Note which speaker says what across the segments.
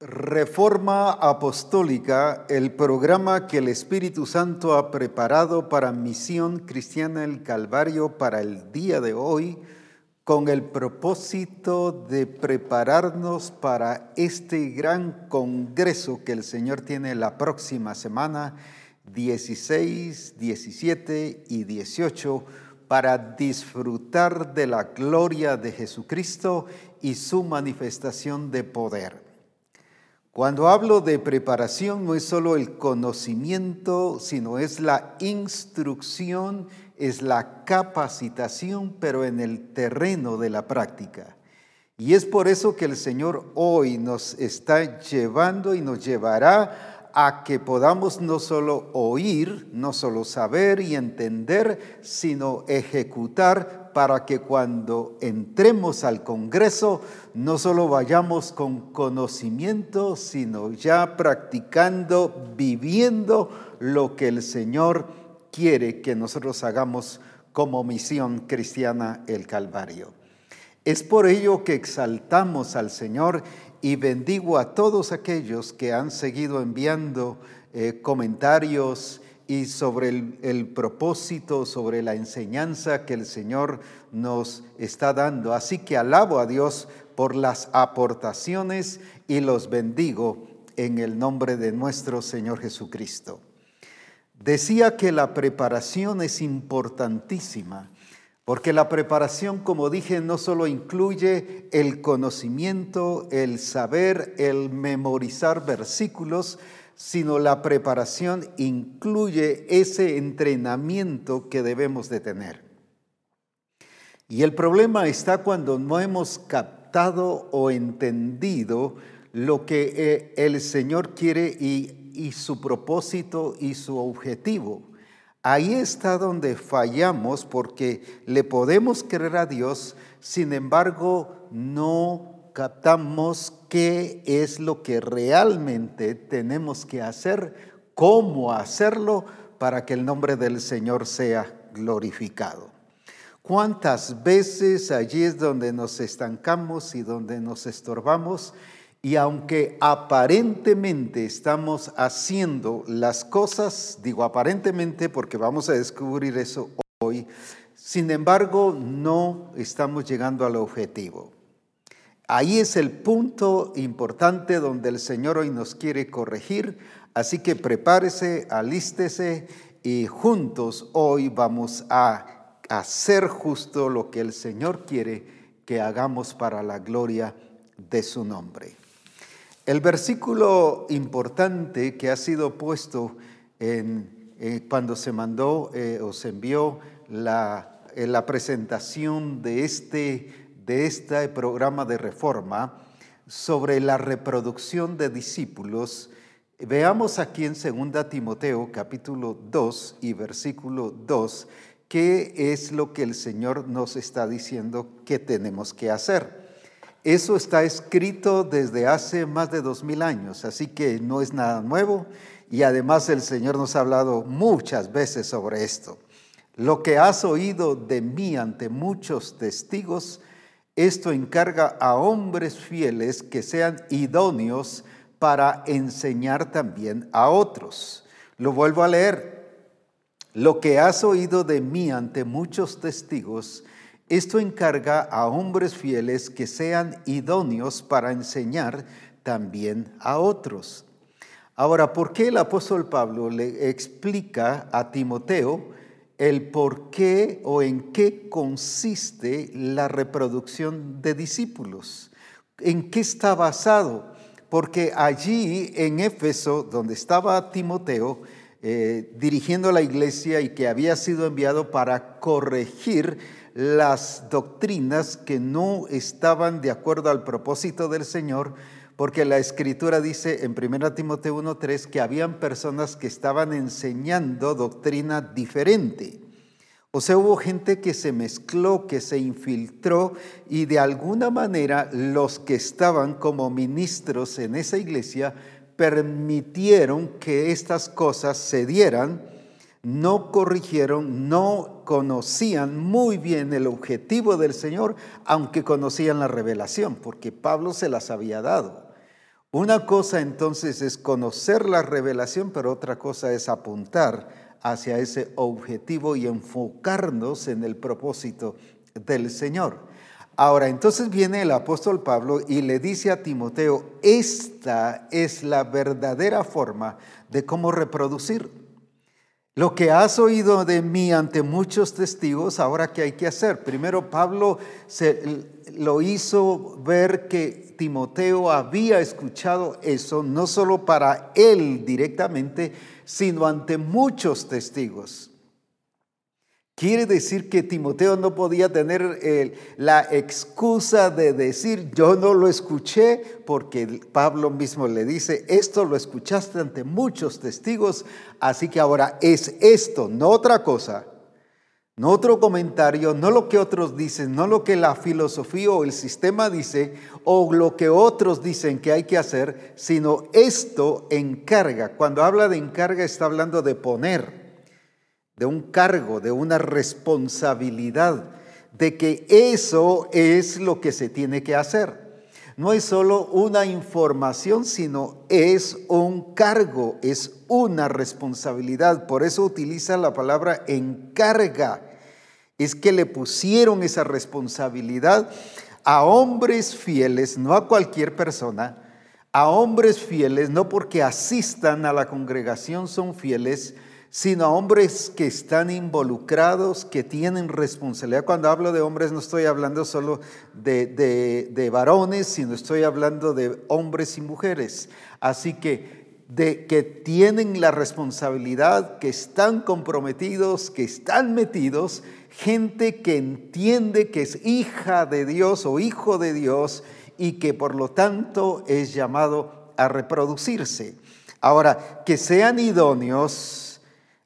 Speaker 1: Reforma Apostólica, el programa que el Espíritu Santo ha preparado para Misión Cristiana el Calvario para el día de hoy, con el propósito de prepararnos para este gran congreso que el Señor tiene la próxima semana, 16, 17 y 18, para disfrutar de la gloria de Jesucristo y su manifestación de poder. Cuando hablo de preparación no es solo el conocimiento, sino es la instrucción, es la capacitación, pero en el terreno de la práctica. Y es por eso que el Señor hoy nos está llevando y nos llevará a que podamos no solo oír, no solo saber y entender, sino ejecutar para que cuando entremos al Congreso no solo vayamos con conocimiento, sino ya practicando, viviendo lo que el Señor quiere que nosotros hagamos como misión cristiana el Calvario. Es por ello que exaltamos al Señor y bendigo a todos aquellos que han seguido enviando eh, comentarios, y sobre el, propósito, sobre la enseñanza que el Señor nos está dando. Así que alabo a Dios por las aportaciones y los bendigo en el nombre de nuestro Señor Jesucristo. Decía que la preparación es importantísima, porque la preparación, como dije, no solo incluye el conocimiento, el saber, el memorizar versículos, sino la preparación incluye ese entrenamiento que debemos de tener. Y el problema está cuando no hemos captado o entendido lo que eh, el Señor quiere y, y su propósito y su objetivo. Ahí está donde fallamos porque le podemos creer a Dios, sin embargo no captamos qué es lo que realmente tenemos que hacer, cómo hacerlo para que el nombre del Señor sea glorificado. ¿Cuántas veces allí es donde nos estancamos y donde nos estorbamos? Y aunque aparentemente estamos haciendo las cosas, digo aparentemente porque vamos a descubrir eso hoy, sin embargo no estamos llegando al objetivo. Ahí es el punto importante donde el Señor hoy nos quiere corregir. Así que prepárese, alístese y juntos hoy vamos a hacer justo lo que el Señor quiere que hagamos para la gloria de su nombre. El versículo importante que ha sido puesto eh, cuando se mandó eh, o se envió la, eh, la presentación de este de este programa de reforma sobre la reproducción de discípulos, veamos aquí en 2 Timoteo capítulo 2 y versículo 2 qué es lo que el Señor nos está diciendo que tenemos que hacer. Eso está escrito desde hace más de dos mil años, así que no es nada nuevo y además el Señor nos ha hablado muchas veces sobre esto. Lo que has oído de mí ante muchos testigos, esto encarga a hombres fieles que sean idóneos para enseñar también a otros. Lo vuelvo a leer. Lo que has oído de mí ante muchos testigos, esto encarga a hombres fieles que sean idóneos para enseñar también a otros. Ahora, ¿por qué el apóstol Pablo le explica a Timoteo el por qué o en qué consiste la reproducción de discípulos. ¿En qué está basado? Porque allí en Éfeso, donde estaba Timoteo, eh, dirigiendo la iglesia y que había sido enviado para corregir las doctrinas que no estaban de acuerdo al propósito del Señor, porque la escritura dice en 1 Timoteo 1.3 que habían personas que estaban enseñando doctrina diferente. O sea, hubo gente que se mezcló, que se infiltró y de alguna manera los que estaban como ministros en esa iglesia permitieron que estas cosas se dieran, no corrigieron, no conocían muy bien el objetivo del Señor, aunque conocían la revelación, porque Pablo se las había dado. Una cosa entonces es conocer la revelación, pero otra cosa es apuntar hacia ese objetivo y enfocarnos en el propósito del Señor. Ahora, entonces viene el apóstol Pablo y le dice a Timoteo, esta es la verdadera forma de cómo reproducir. Lo que has oído de mí ante muchos testigos, ahora qué hay que hacer. Primero Pablo se, lo hizo ver que Timoteo había escuchado eso, no solo para él directamente, sino ante muchos testigos. Quiere decir que Timoteo no podía tener la excusa de decir, yo no lo escuché, porque Pablo mismo le dice, esto lo escuchaste ante muchos testigos, así que ahora es esto, no otra cosa, no otro comentario, no lo que otros dicen, no lo que la filosofía o el sistema dice, o lo que otros dicen que hay que hacer, sino esto encarga. Cuando habla de encarga está hablando de poner de un cargo, de una responsabilidad, de que eso es lo que se tiene que hacer. No es solo una información, sino es un cargo, es una responsabilidad. Por eso utiliza la palabra encarga. Es que le pusieron esa responsabilidad a hombres fieles, no a cualquier persona, a hombres fieles, no porque asistan a la congregación son fieles, sino a hombres que están involucrados, que tienen responsabilidad. Cuando hablo de hombres no estoy hablando solo de, de, varones, sino estoy hablando de hombres y mujeres. Así que de que tienen la responsabilidad, que están comprometidos, que están metidos, gente que entiende que es hija de Dios o hijo de Dios y que por lo tanto es llamado a reproducirse. Ahora, que sean idóneos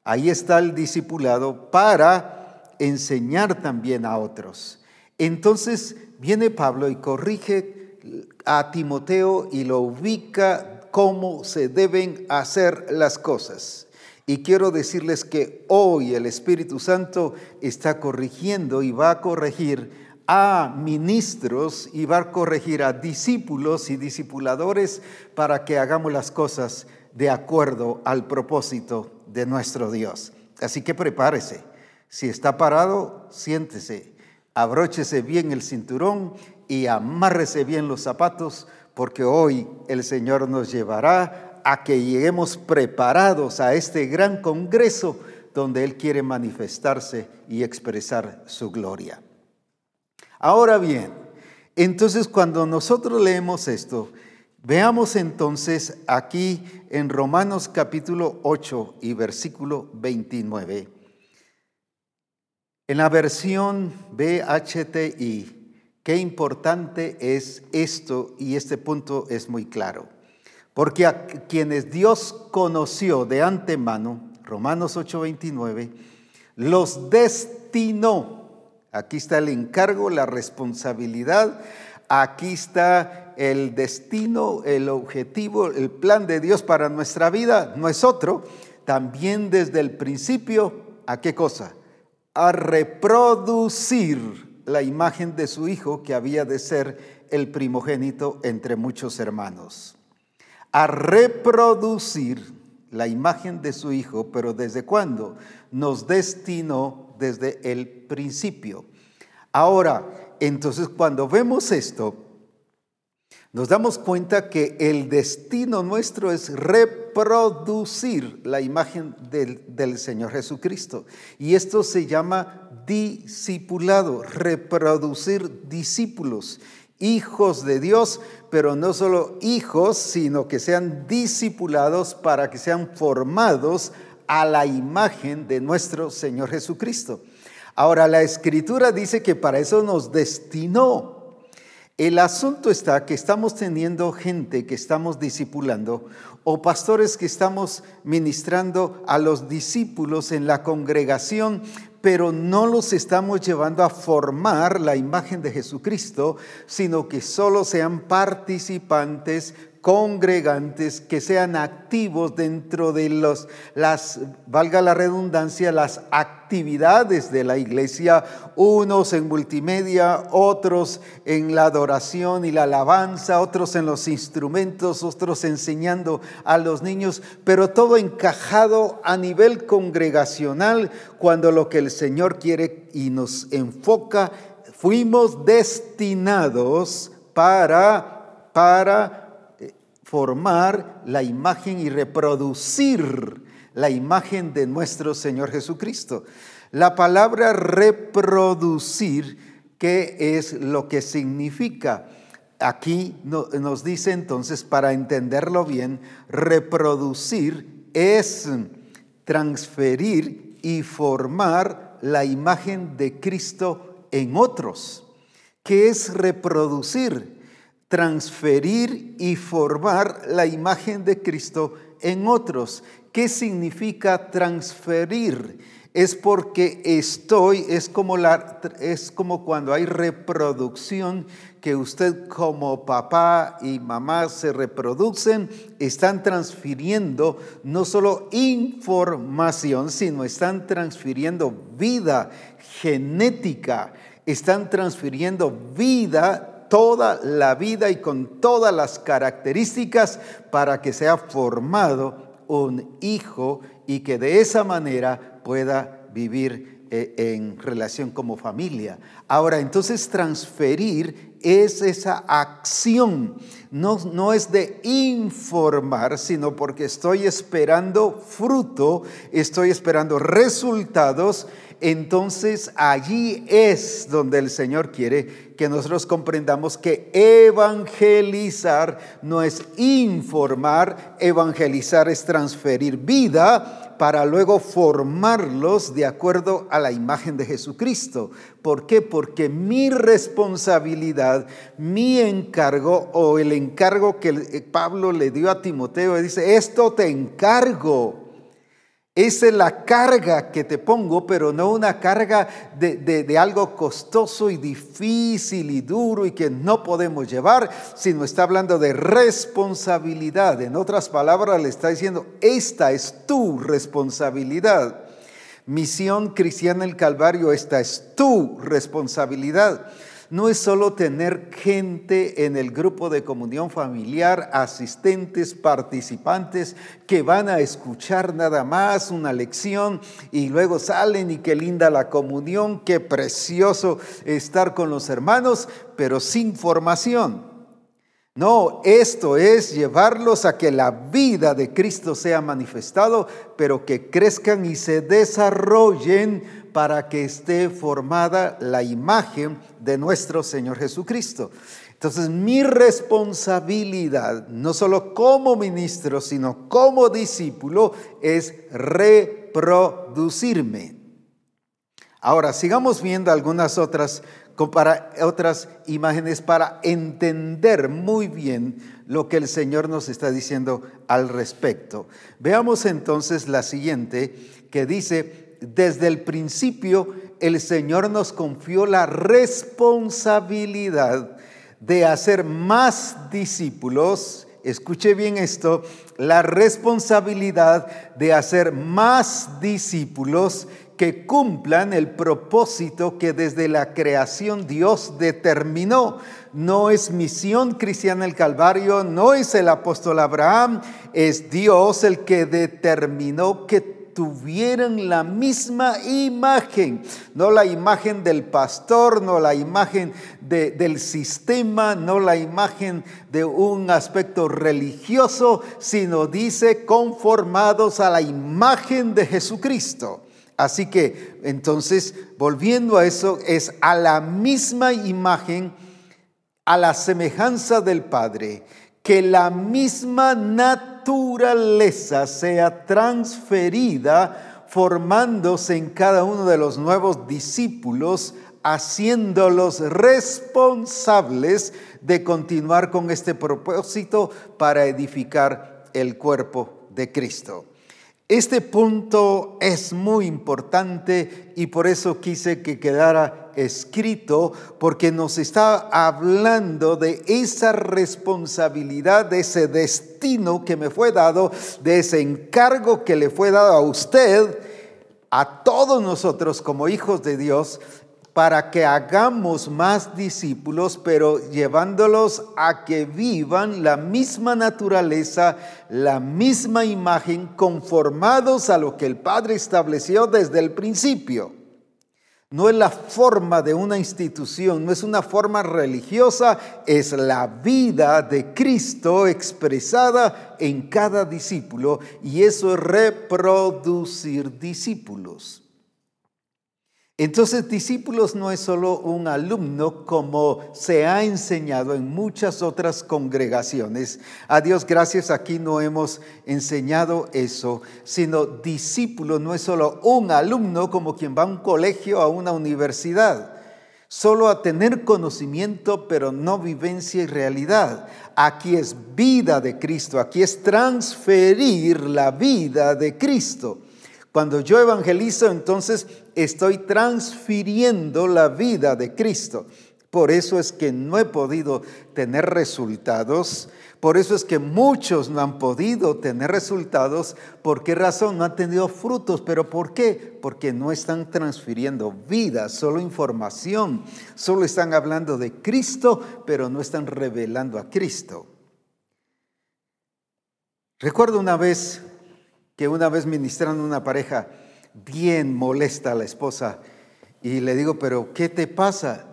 Speaker 1: Ahí está el discipulado para enseñar también a otros. Entonces viene Pablo y corrige a Timoteo y lo ubica cómo se deben hacer las cosas. Y quiero decirles que hoy el Espíritu Santo está corrigiendo y va a corregir a ministros y va a corregir a discípulos y discipuladores para que hagamos las cosas de acuerdo al propósito de nuestro Dios. Así que prepárese. Si está parado, siéntese, abróchese bien el cinturón y amárrese bien los zapatos, porque hoy el Señor nos llevará a que lleguemos preparados a este gran congreso donde Él quiere manifestarse y expresar su gloria. Ahora bien, entonces cuando nosotros leemos esto, Veamos entonces aquí en Romanos capítulo 8 y versículo 29. En la versión BHTI, qué importante es esto y este punto es muy claro. Porque a quienes Dios conoció de antemano, Romanos 8:29, los destinó. Aquí está el encargo, la responsabilidad, aquí está el destino, el objetivo, el plan de Dios para nuestra vida no es otro, también desde el principio, ¿a qué cosa? A reproducir la imagen de su Hijo que había de ser el primogénito entre muchos hermanos. A reproducir la imagen de su Hijo, pero ¿desde cuándo? Nos destinó desde el principio. Ahora, entonces cuando vemos esto, nos damos cuenta que el destino nuestro es reproducir la imagen del, Señor Jesucristo. Y esto se llama discipulado, reproducir discípulos, hijos de Dios, pero no solo hijos, sino que sean discipulados para que sean formados a la imagen de nuestro Señor Jesucristo. Ahora, la escritura dice que para eso nos destinó. El asunto está que estamos teniendo gente que estamos discipulando o pastores que estamos ministrando a los discípulos en la congregación, pero no los estamos llevando a formar la imagen de Jesucristo, sino que solo sean participantes, congregantes que sean activos dentro de los, las, valga la redundancia, las actividades de la iglesia, unos en multimedia, otros en la adoración y la alabanza, otros en los instrumentos, otros enseñando a los niños, pero todo encajado a nivel congregacional cuando lo que el Señor quiere y nos enfoca, fuimos destinados para, para formar la imagen y reproducir la imagen de nuestro Señor Jesucristo. La palabra reproducir, ¿qué es lo que significa? Aquí nos dice entonces, para entenderlo bien, reproducir es transferir y formar la imagen de Cristo en otros. ¿Qué es reproducir? Transferir y formar la imagen de Cristo en otros. ¿Qué significa transferir? Es porque estoy, es como, la, es como cuando hay reproducción, que usted como papá y mamá se reproducen, están transfiriendo no solo información, sino están transfiriendo vida genética, están transfiriendo vida toda la vida y con todas las características para que sea formado un hijo y que de esa manera pueda vivir eh, en relación como familia. Ahora, entonces transferir es esa acción, no, no es de informar, sino porque estoy esperando fruto, estoy esperando resultados. Entonces allí es donde el Señor quiere que nosotros comprendamos que evangelizar no es informar, evangelizar es transferir vida para luego formarlos de acuerdo a la imagen de Jesucristo. ¿Por qué? Porque mi responsabilidad, mi encargo o el encargo que Pablo le dio a Timoteo, dice, esto te encargo esa es la carga que te pongo, pero no una carga de, algo costoso y difícil y duro y que no podemos llevar, sino está hablando de responsabilidad. En otras palabras, le está diciendo, esta es tu responsabilidad. Misión cristiana el Calvario, esta es tu responsabilidad no es solo tener gente en el grupo de comunión familiar, asistentes, participantes que van a escuchar nada más una lección y luego salen y qué linda la comunión, qué precioso estar con los hermanos, pero sin formación. No, esto es llevarlos a que la vida de Cristo sea manifestado, pero que crezcan y se desarrollen para que esté formada la imagen de nuestro Señor Jesucristo. Entonces mi responsabilidad, no solo como ministro, sino como discípulo, es reproducirme. Ahora, sigamos viendo algunas otras, otras imágenes para entender muy bien lo que el Señor nos está diciendo al respecto. Veamos entonces la siguiente que dice, desde el principio el Señor nos confió la responsabilidad de hacer más discípulos. Escuche bien esto, la responsabilidad de hacer más discípulos que cumplan el propósito que desde la creación Dios determinó. No es misión cristiana el Calvario, no es el apóstol Abraham, es Dios el que determinó que tuvieran la misma imagen, no la imagen del pastor, no la imagen del sistema, no la imagen de un aspecto religioso, sino dice conformados a la imagen de Jesucristo. Así que entonces, volviendo a eso, es a la misma imagen, a la semejanza del Padre, que la misma naturaleza sea transferida formándose en cada uno de los nuevos discípulos, haciéndolos responsables de continuar con este propósito para edificar el cuerpo de Cristo. Este punto es muy importante y por eso quise que quedara escrito, porque nos está hablando de esa responsabilidad, de ese destino que me fue dado, de ese encargo que le fue dado a usted, a todos nosotros como hijos de Dios, para que hagamos más discípulos, pero llevándolos a que vivan la misma naturaleza, la misma imagen, conformados a lo que el Padre estableció desde el principio. No es la forma de una institución, no es una forma religiosa, es la vida de Cristo expresada en cada discípulo y eso es reproducir discípulos. Entonces, discípulos no es solo un alumno como se ha enseñado en muchas otras congregaciones. A Dios gracias, aquí no hemos enseñado eso, sino discípulo no es solo un alumno como quien va a un colegio, a una universidad, solo a tener conocimiento, pero no vivencia y realidad. Aquí es vida de Cristo, aquí es transferir la vida de Cristo. Cuando yo evangelizo, entonces estoy transfiriendo la vida de Cristo. Por eso es que no he podido tener resultados. Por eso es que muchos no han podido tener resultados. ¿Por qué razón? No han tenido frutos. ¿Pero por qué? Porque no están transfiriendo vida, solo información. Solo están hablando de Cristo, pero no están revelando a Cristo. Recuerdo una vez que una vez ministrando una pareja bien molesta a la esposa y le digo, pero ¿qué te pasa?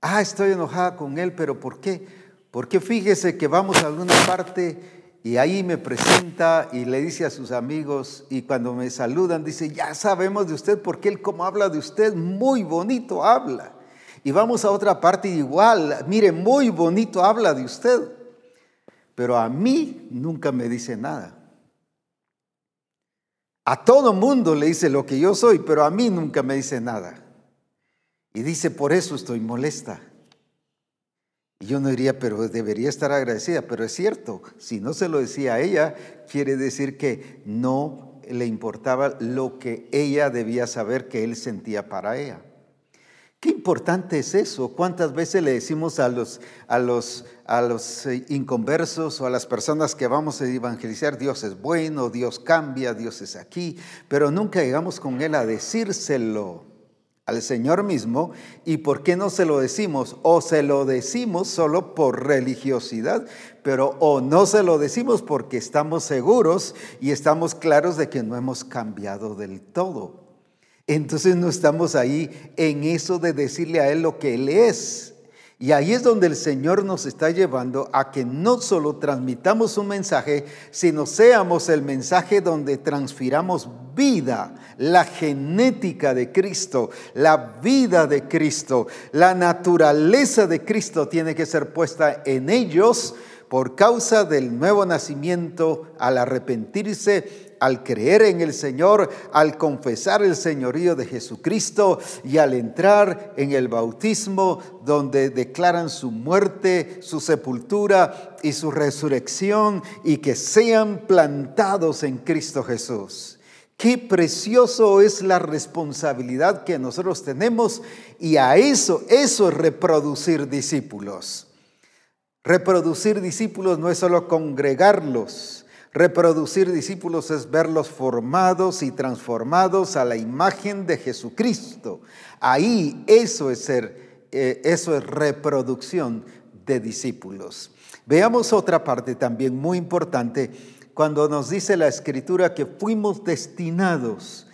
Speaker 1: Ah, estoy enojada con él, pero ¿por qué? Porque fíjese que vamos a alguna parte y ahí me presenta y le dice a sus amigos y cuando me saludan dice, ya sabemos de usted porque él como habla de usted, muy bonito habla. Y vamos a otra parte igual, mire, muy bonito habla de usted. Pero a mí nunca me dice nada. A todo mundo le dice lo que yo soy, pero a mí nunca me dice nada. Y dice, por eso estoy molesta. Y yo no diría, pero debería estar agradecida, pero es cierto, si no se lo decía a ella, quiere decir que no le importaba lo que ella debía saber que él sentía para ella. Qué importante es eso. ¿Cuántas veces le decimos a los, a los, a los eh, inconversos o a las personas que vamos a evangelizar, Dios es bueno, Dios cambia, Dios es aquí, pero nunca llegamos con Él a decírselo al Señor mismo. ¿Y por qué no se lo decimos? O se lo decimos solo por religiosidad, pero o no se lo decimos porque estamos seguros y estamos claros de que no hemos cambiado del todo. Entonces no estamos ahí en eso de decirle a Él lo que Él es. Y ahí es donde el Señor nos está llevando a que no solo transmitamos un mensaje, sino seamos el mensaje donde transfiramos vida, la genética de Cristo, la vida de Cristo, la naturaleza de Cristo tiene que ser puesta en ellos por causa del nuevo nacimiento al arrepentirse al creer en el Señor, al confesar el señorío de Jesucristo y al entrar en el bautismo donde declaran su muerte, su sepultura y su resurrección y que sean plantados en Cristo Jesús. Qué precioso es la responsabilidad que nosotros tenemos y a eso, eso es reproducir discípulos. Reproducir discípulos no es solo congregarlos, Reproducir discípulos es verlos formados y transformados a la imagen de Jesucristo. Ahí eso es ser, eh, eso es reproducción de discípulos. Veamos otra parte también muy importante cuando nos dice la escritura que fuimos destinados.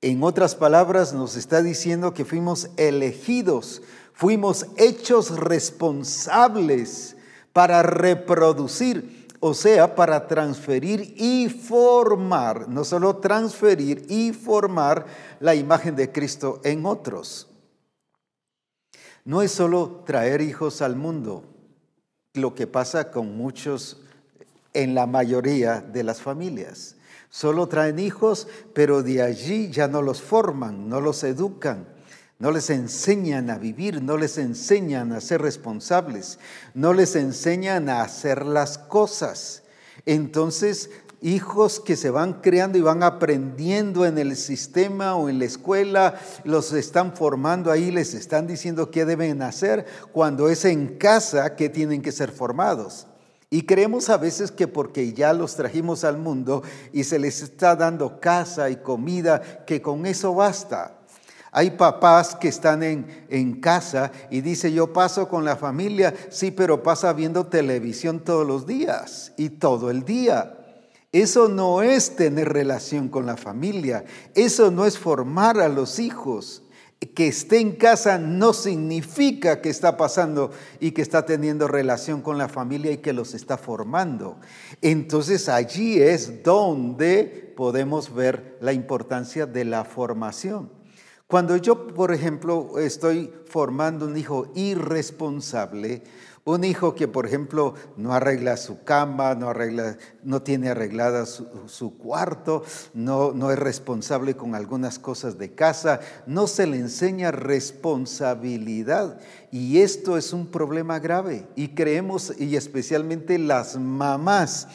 Speaker 1: En otras palabras, nos está diciendo que fuimos elegidos, fuimos hechos responsables para reproducir o sea, para transferir y formar, no solo transferir y formar la imagen de Cristo en otros. No es solo traer hijos al mundo, lo que pasa con muchos, en la mayoría de las familias. Solo traen hijos, pero de allí ya no los forman, no los educan no les enseñan a vivir, no les enseñan a ser responsables, no les enseñan a hacer las cosas. Entonces hijos que se van creando y van aprendiendo en el sistema o en la escuela, los están formando ahí, les están diciendo qué deben hacer, cuando es en casa que tienen que ser formados. Y creemos a veces que porque ya los trajimos al mundo y se les está dando casa y comida, que con eso basta. Hay papás que están en, en, casa y dice, yo paso con la familia, sí, pero pasa viendo televisión todos los días y todo el día. Eso no es tener relación con la familia, eso no es formar a los hijos. Que esté en casa no significa que está pasando y que está teniendo relación con la familia y que los está formando. Entonces allí es donde podemos ver la importancia de la formación. Cuando yo, por ejemplo, estoy formando un hijo irresponsable, un hijo que, por ejemplo, no arregla su cama, no, tiene arreglada su, cuarto, no es responsable con algunas cosas de casa, no se le enseña responsabilidad. Y esto es un problema grave. Y creemos, y especialmente las mamás,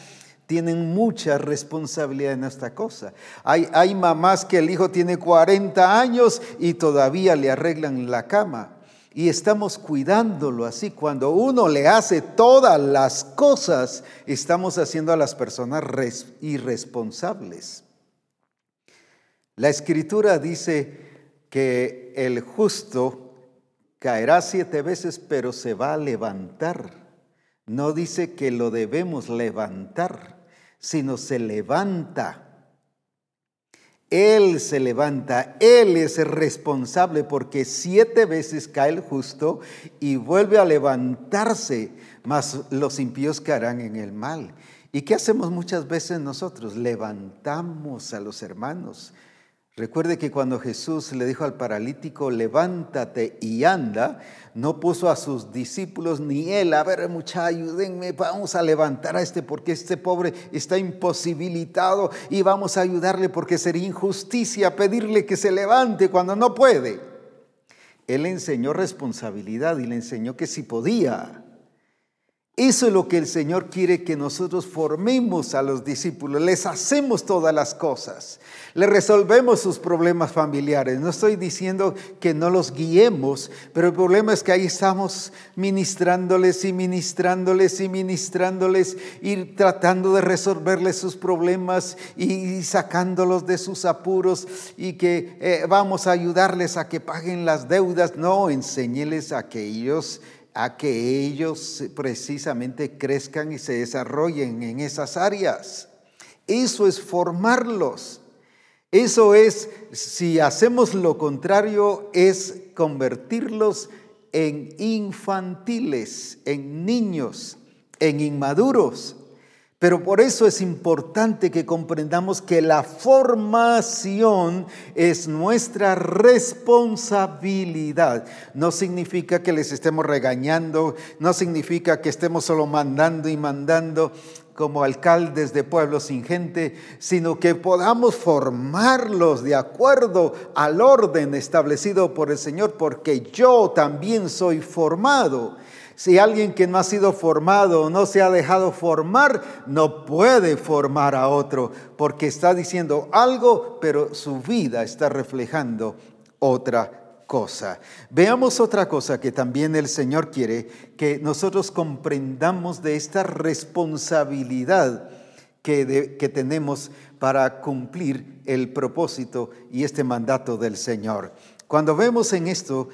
Speaker 1: tienen mucha responsabilidad en esta cosa. Hay, mamás que el hijo tiene 40 años y todavía le arreglan la cama y estamos cuidándolo así. Cuando uno le hace todas las cosas, estamos haciendo a las personas irresponsables. La escritura dice que el justo caerá siete veces, pero se va a levantar. No dice que lo debemos levantar, sino se levanta. Él se levanta, Él es el responsable porque siete veces cae el justo y vuelve a levantarse, mas los impíos caerán en el mal. ¿Y qué hacemos muchas veces nosotros? Levantamos a los hermanos, Recuerde que cuando Jesús le dijo al paralítico, levántate y anda, no puso a sus discípulos ni él, a ver mucha, ayúdenme, vamos a levantar a este porque este pobre está imposibilitado y vamos a ayudarle porque sería injusticia pedirle que se levante cuando no puede. Él enseñó responsabilidad y le enseñó que si podía. Eso es lo que el Señor quiere que nosotros formemos a los discípulos. Les hacemos todas las cosas. Le resolvemos sus problemas familiares. No estoy diciendo que no los guiemos, pero el problema es que ahí estamos ministrándoles y ministrándoles y ministrándoles y tratando de resolverles sus problemas y sacándolos de sus apuros y que eh, vamos a ayudarles a que paguen las deudas. No, enséñeles a que ellos a que ellos precisamente crezcan y se desarrollen en esas áreas. Eso es formarlos. Eso es, si hacemos lo contrario, es convertirlos en infantiles, en niños, en inmaduros. Pero por eso es importante que comprendamos que la formación es nuestra responsabilidad. No significa que les estemos regañando, no significa que estemos solo mandando y mandando como alcaldes de pueblos sin gente, sino que podamos formarlos de acuerdo al orden establecido por el Señor, porque yo también soy formado. Si alguien que no ha sido formado o no se ha dejado formar, no puede formar a otro, porque está diciendo algo, pero su vida está reflejando otra cosa. Veamos otra cosa que también el Señor quiere que nosotros comprendamos de esta responsabilidad que, que tenemos para cumplir el propósito y este mandato del Señor. Cuando vemos en esto,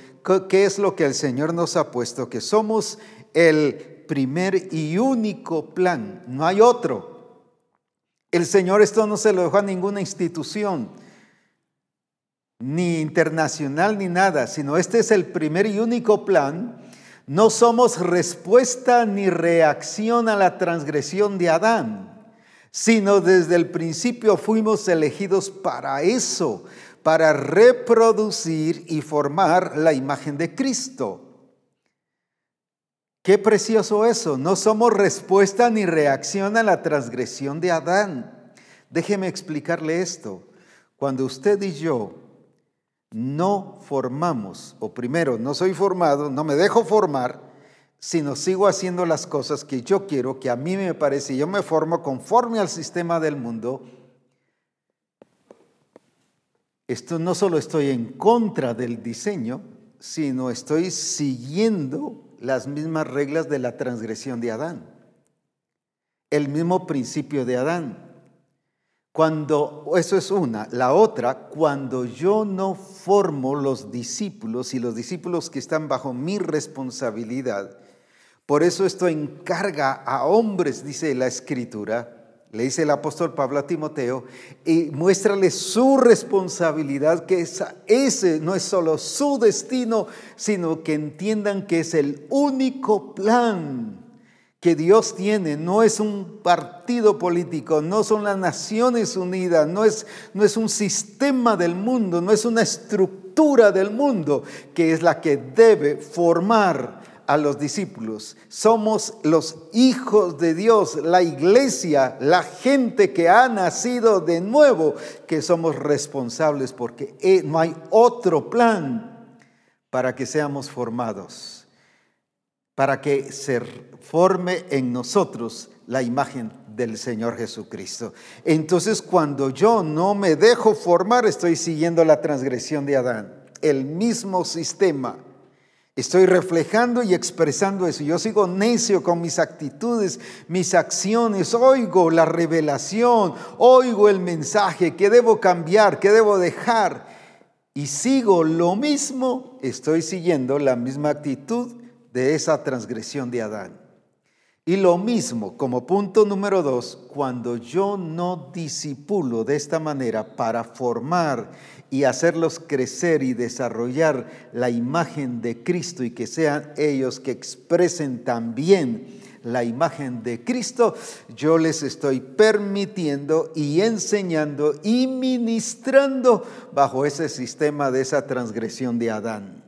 Speaker 1: ¿qué es lo que el Señor nos ha puesto? Que somos el primer y único plan, no hay otro. El Señor esto no se lo dejó a ninguna institución, ni internacional ni nada, sino este es el primer y único plan. No somos respuesta ni reacción a la transgresión de Adán, sino desde el principio fuimos elegidos para eso, para reproducir y formar la imagen de Cristo. Qué precioso eso. No somos respuesta ni reacción a la transgresión de Adán. Déjeme explicarle esto. Cuando usted y yo no formamos, o primero, no soy formado, no me dejo formar, sino sigo haciendo las cosas que yo quiero, que a mí me parece, yo me formo conforme al sistema del mundo, esto no solo estoy en contra del diseño, sino estoy siguiendo las mismas reglas de la transgresión de Adán, el mismo principio de Adán. Cuando, eso es una. La otra, cuando yo no formo los discípulos y los discípulos que están bajo mi responsabilidad, por eso esto encarga a hombres, dice la escritura, le dice el apóstol Pablo a Timoteo, y muéstrale su responsabilidad, que ese no es solo su destino, sino que entiendan que es el único plan que Dios tiene. No es un partido político, no son las Naciones Unidas, no es, no es un sistema del mundo, no es una estructura del mundo que es la que debe formar a los discípulos. Somos los hijos de Dios, la iglesia, la gente que ha nacido de nuevo, que somos responsables porque eh, no hay otro plan para que seamos formados, para que se forme en nosotros la imagen del Señor Jesucristo. Entonces cuando yo no me dejo formar, estoy siguiendo la transgresión de Adán, el mismo sistema Estoy reflejando y expresando eso. Yo sigo necio con mis actitudes, mis acciones. Oigo la revelación, oigo el mensaje que debo cambiar, que debo dejar. Y sigo lo mismo, estoy siguiendo la misma actitud de esa transgresión de Adán. Y lo mismo, como punto número dos, cuando yo no disipulo de esta manera para formar y hacerlos crecer y desarrollar la imagen de Cristo y que sean ellos que expresen también la imagen de Cristo, yo les estoy permitiendo y enseñando y ministrando bajo ese sistema de esa transgresión de Adán.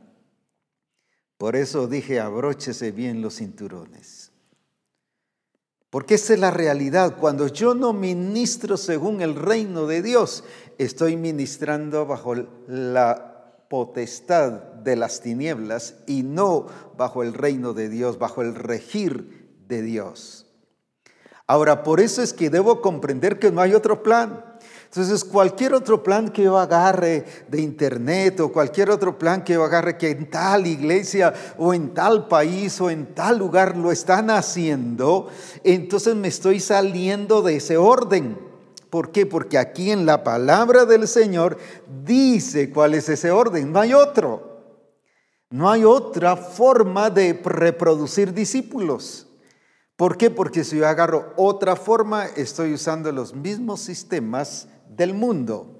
Speaker 1: Por eso dije, abróchese bien los cinturones. Porque esa es la realidad. Cuando yo no ministro según el reino de Dios, estoy ministrando bajo la potestad de las tinieblas y no bajo el reino de Dios, bajo el regir de Dios. Ahora, por eso es que debo comprender que no hay otro plan. Entonces, cualquier otro plan que yo agarre de internet o cualquier otro plan que yo agarre que en tal iglesia o en tal país o en tal lugar lo están haciendo, entonces me estoy saliendo de ese orden. ¿Por qué? Porque aquí en la palabra del Señor dice cuál es ese orden. No hay otro. No hay otra forma de reproducir discípulos. ¿Por qué? Porque si yo agarro otra forma, estoy usando los mismos sistemas del mundo.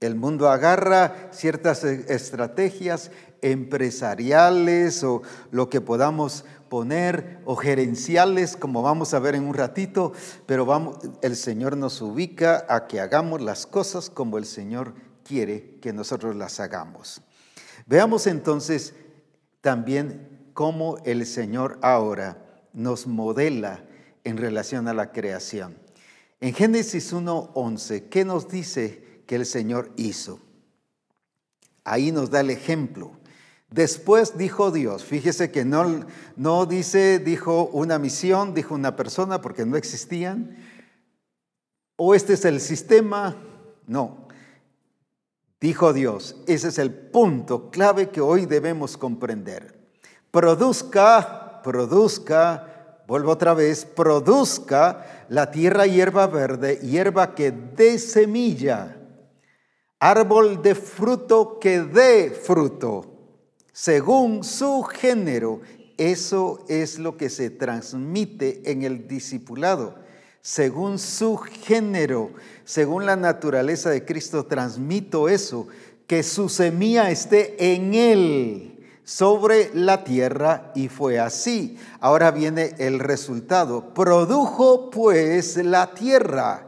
Speaker 1: El mundo agarra ciertas e-, estrategias empresariales o lo que podamos poner o gerenciales, como vamos a ver en un ratito, pero el Señor nos ubica a que hagamos las cosas como el Señor quiere que nosotros las hagamos. Veamos entonces también cómo el Señor ahora nos modela en relación a la creación. En Génesis 1.11, ¿qué nos dice que el Señor hizo? Ahí nos da el ejemplo. Después dijo Dios, fíjese que no, no dice, dijo una misión, dijo una persona, porque no existían. O este es el sistema, no. Dijo Dios, ese es el punto clave que hoy debemos comprender. Produzca, produzca, vuelvo otra vez, produzca la tierra hierba verde, hierba que dé semilla, árbol de fruto que dé fruto según su género. Eso es lo que se transmite en el discipulado. Según su género, según la naturaleza de Cristo, transmito eso, que su semilla esté en él sobre la tierra y fue así. Ahora viene el resultado. Produjo pues la tierra.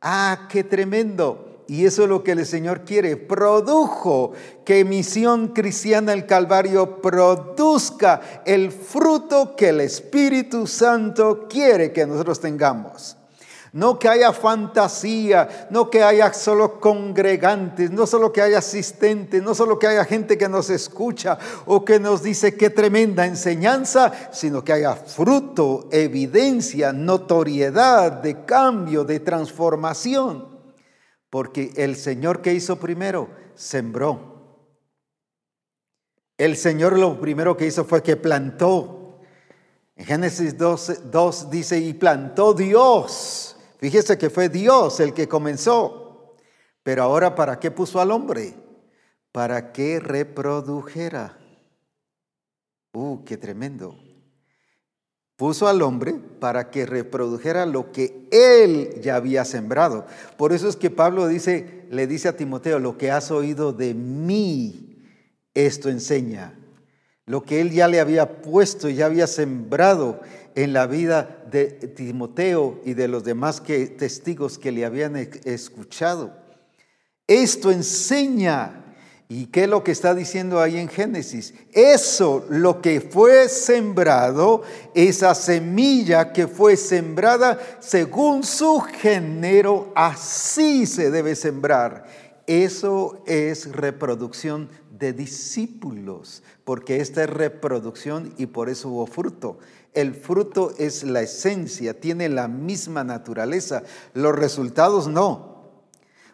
Speaker 1: Ah, qué tremendo. Y eso es lo que el Señor quiere. Produjo que Misión Cristiana el Calvario produzca el fruto que el Espíritu Santo quiere que nosotros tengamos. No que haya fantasía, no que haya solo congregantes, no solo que haya asistentes, no solo que haya gente que nos escucha o que nos dice qué tremenda enseñanza, sino que haya fruto, evidencia, notoriedad de cambio, de transformación. Porque el Señor que hizo primero, sembró. El Señor lo primero que hizo fue que plantó. En Génesis 2, 2 dice, y plantó Dios Fíjese que fue Dios el que comenzó. Pero ahora, ¿para qué puso al hombre? Para que reprodujera. Uh, qué tremendo. Puso al hombre para que reprodujera lo que él ya había sembrado. Por eso es que Pablo dice, le dice a Timoteo, lo que has oído de mí, esto enseña. Lo que él ya le había puesto, ya había sembrado, en la vida de Timoteo y de los demás testigos que le habían escuchado. Esto enseña, ¿y qué es lo que está diciendo ahí en Génesis? Eso, lo que fue sembrado, esa semilla que fue sembrada según su género, así se debe sembrar. Eso es reproducción de discípulos, porque esta es reproducción y por eso hubo fruto. El fruto es la esencia, tiene la misma naturaleza. Los resultados no.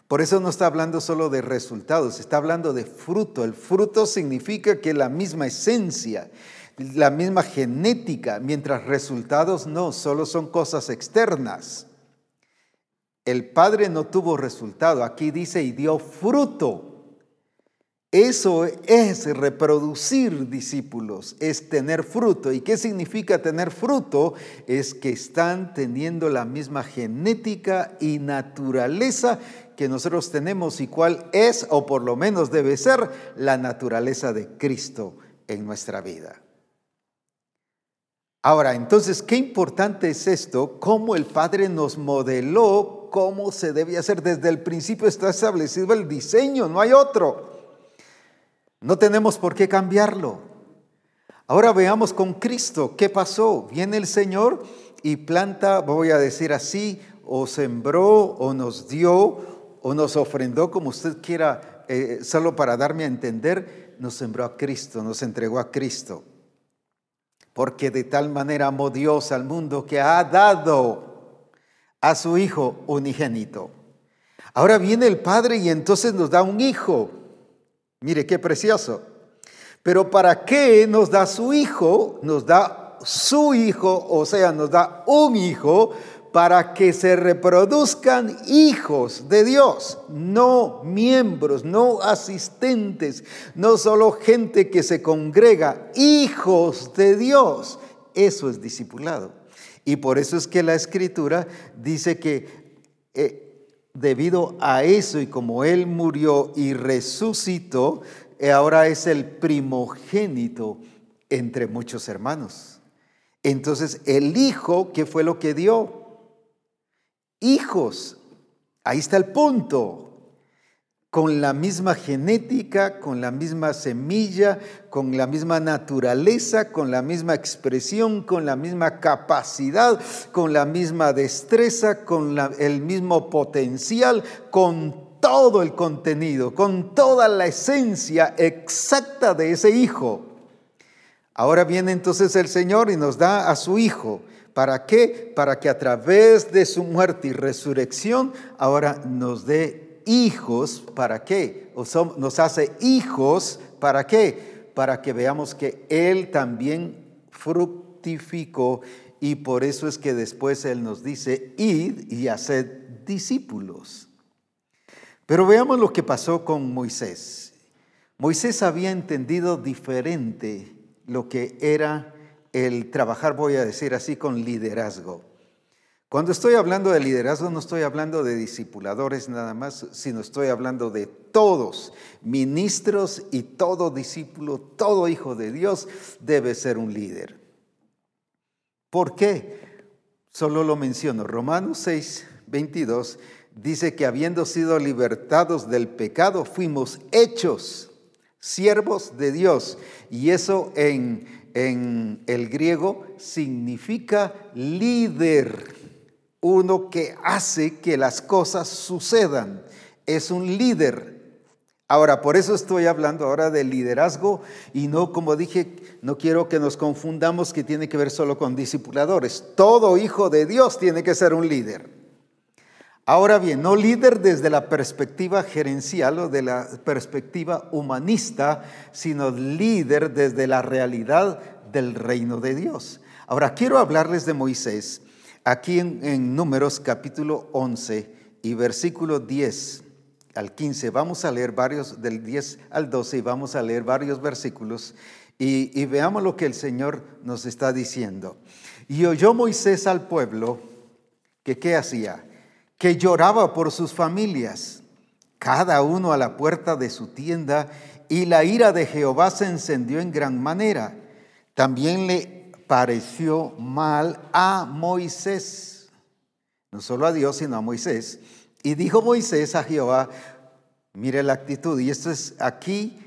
Speaker 1: Por eso no está hablando solo de resultados, está hablando de fruto. El fruto significa que la misma esencia, la misma genética, mientras resultados no, solo son cosas externas. El Padre no tuvo resultado, aquí dice y dio fruto. Eso es reproducir discípulos, es tener fruto. ¿Y qué significa tener fruto? Es que están teniendo la misma genética y naturaleza que nosotros tenemos y cuál es, o por lo menos debe ser, la naturaleza de Cristo en nuestra vida. Ahora, entonces, qué importante es esto, cómo el Padre nos modeló cómo se debe hacer. Desde el principio está establecido el diseño, no hay otro. No tenemos por qué cambiarlo. Ahora veamos con Cristo qué pasó. Viene el Señor y planta, voy a decir así, o sembró, o nos dio, o nos ofrendó, como usted quiera, eh, solo para darme a entender, nos sembró a Cristo, nos entregó a Cristo. Porque de tal manera amó Dios al mundo que ha dado a su Hijo unigénito. Ahora viene el Padre y entonces nos da un Hijo. Mire qué precioso. Pero ¿para qué nos da su hijo? Nos da su hijo, o sea, nos da un hijo para que se reproduzcan hijos de Dios, no miembros, no asistentes, no solo gente que se congrega, hijos de Dios. Eso es discipulado. Y por eso es que la escritura dice que eh, debido a eso y como Él murió y resucitó, eh, ahora es el primogénito entre muchos hermanos. Entonces, el Hijo, ¿qué fue lo que dio? Hijos. Ahí está el punto con la misma genética, con la misma semilla, con la misma naturaleza, con la misma expresión, con la misma capacidad, con la misma destreza, con el mismo potencial, con todo el contenido, con toda la esencia exacta de ese hijo. Ahora viene entonces el Señor y nos da a su hijo. ¿Para qué? Para que a través de su muerte y resurrección ahora nos dé hijos, ¿para qué? Nos hace hijos, ¿para qué? Para que veamos que Él también fructificó y por eso es que después Él nos dice, id y haced discípulos. Pero veamos lo que pasó con Moisés. Moisés había entendido diferente lo que era el trabajar, voy a decir así, con liderazgo. Cuando estoy hablando de liderazgo no estoy hablando de discipuladores nada más, sino estoy hablando de todos, ministros y todo discípulo, todo hijo de Dios debe ser un líder. ¿Por qué? Solo lo menciono. Romanos 6, 22 dice que habiendo sido libertados del pecado, fuimos hechos siervos de Dios. Y eso en, en el griego significa líder uno que hace que las cosas sucedan. Es un líder. Ahora, por eso estoy hablando ahora de liderazgo y no, como dije, no quiero que nos confundamos que tiene que ver solo con discipuladores. Todo hijo de Dios tiene que ser un líder. Ahora bien, no líder desde la perspectiva gerencial o de la perspectiva humanista, sino líder desde la realidad del reino de Dios. Ahora quiero hablarles de Moisés aquí en, Números capítulo 11 y versículo 10 al 15. Vamos a leer varios, del 10 al 12, y vamos a leer varios versículos y, y veamos lo que el Señor nos está diciendo. Y oyó Moisés al pueblo que qué hacía? Que lloraba por sus familias, cada uno a la puerta de su tienda, y la ira de Jehová se encendió en gran manera. También le pareció mal a Moisés, no solo a Dios, sino a Moisés y dijo Moisés a Jehová, mire la actitud, y esto es aquí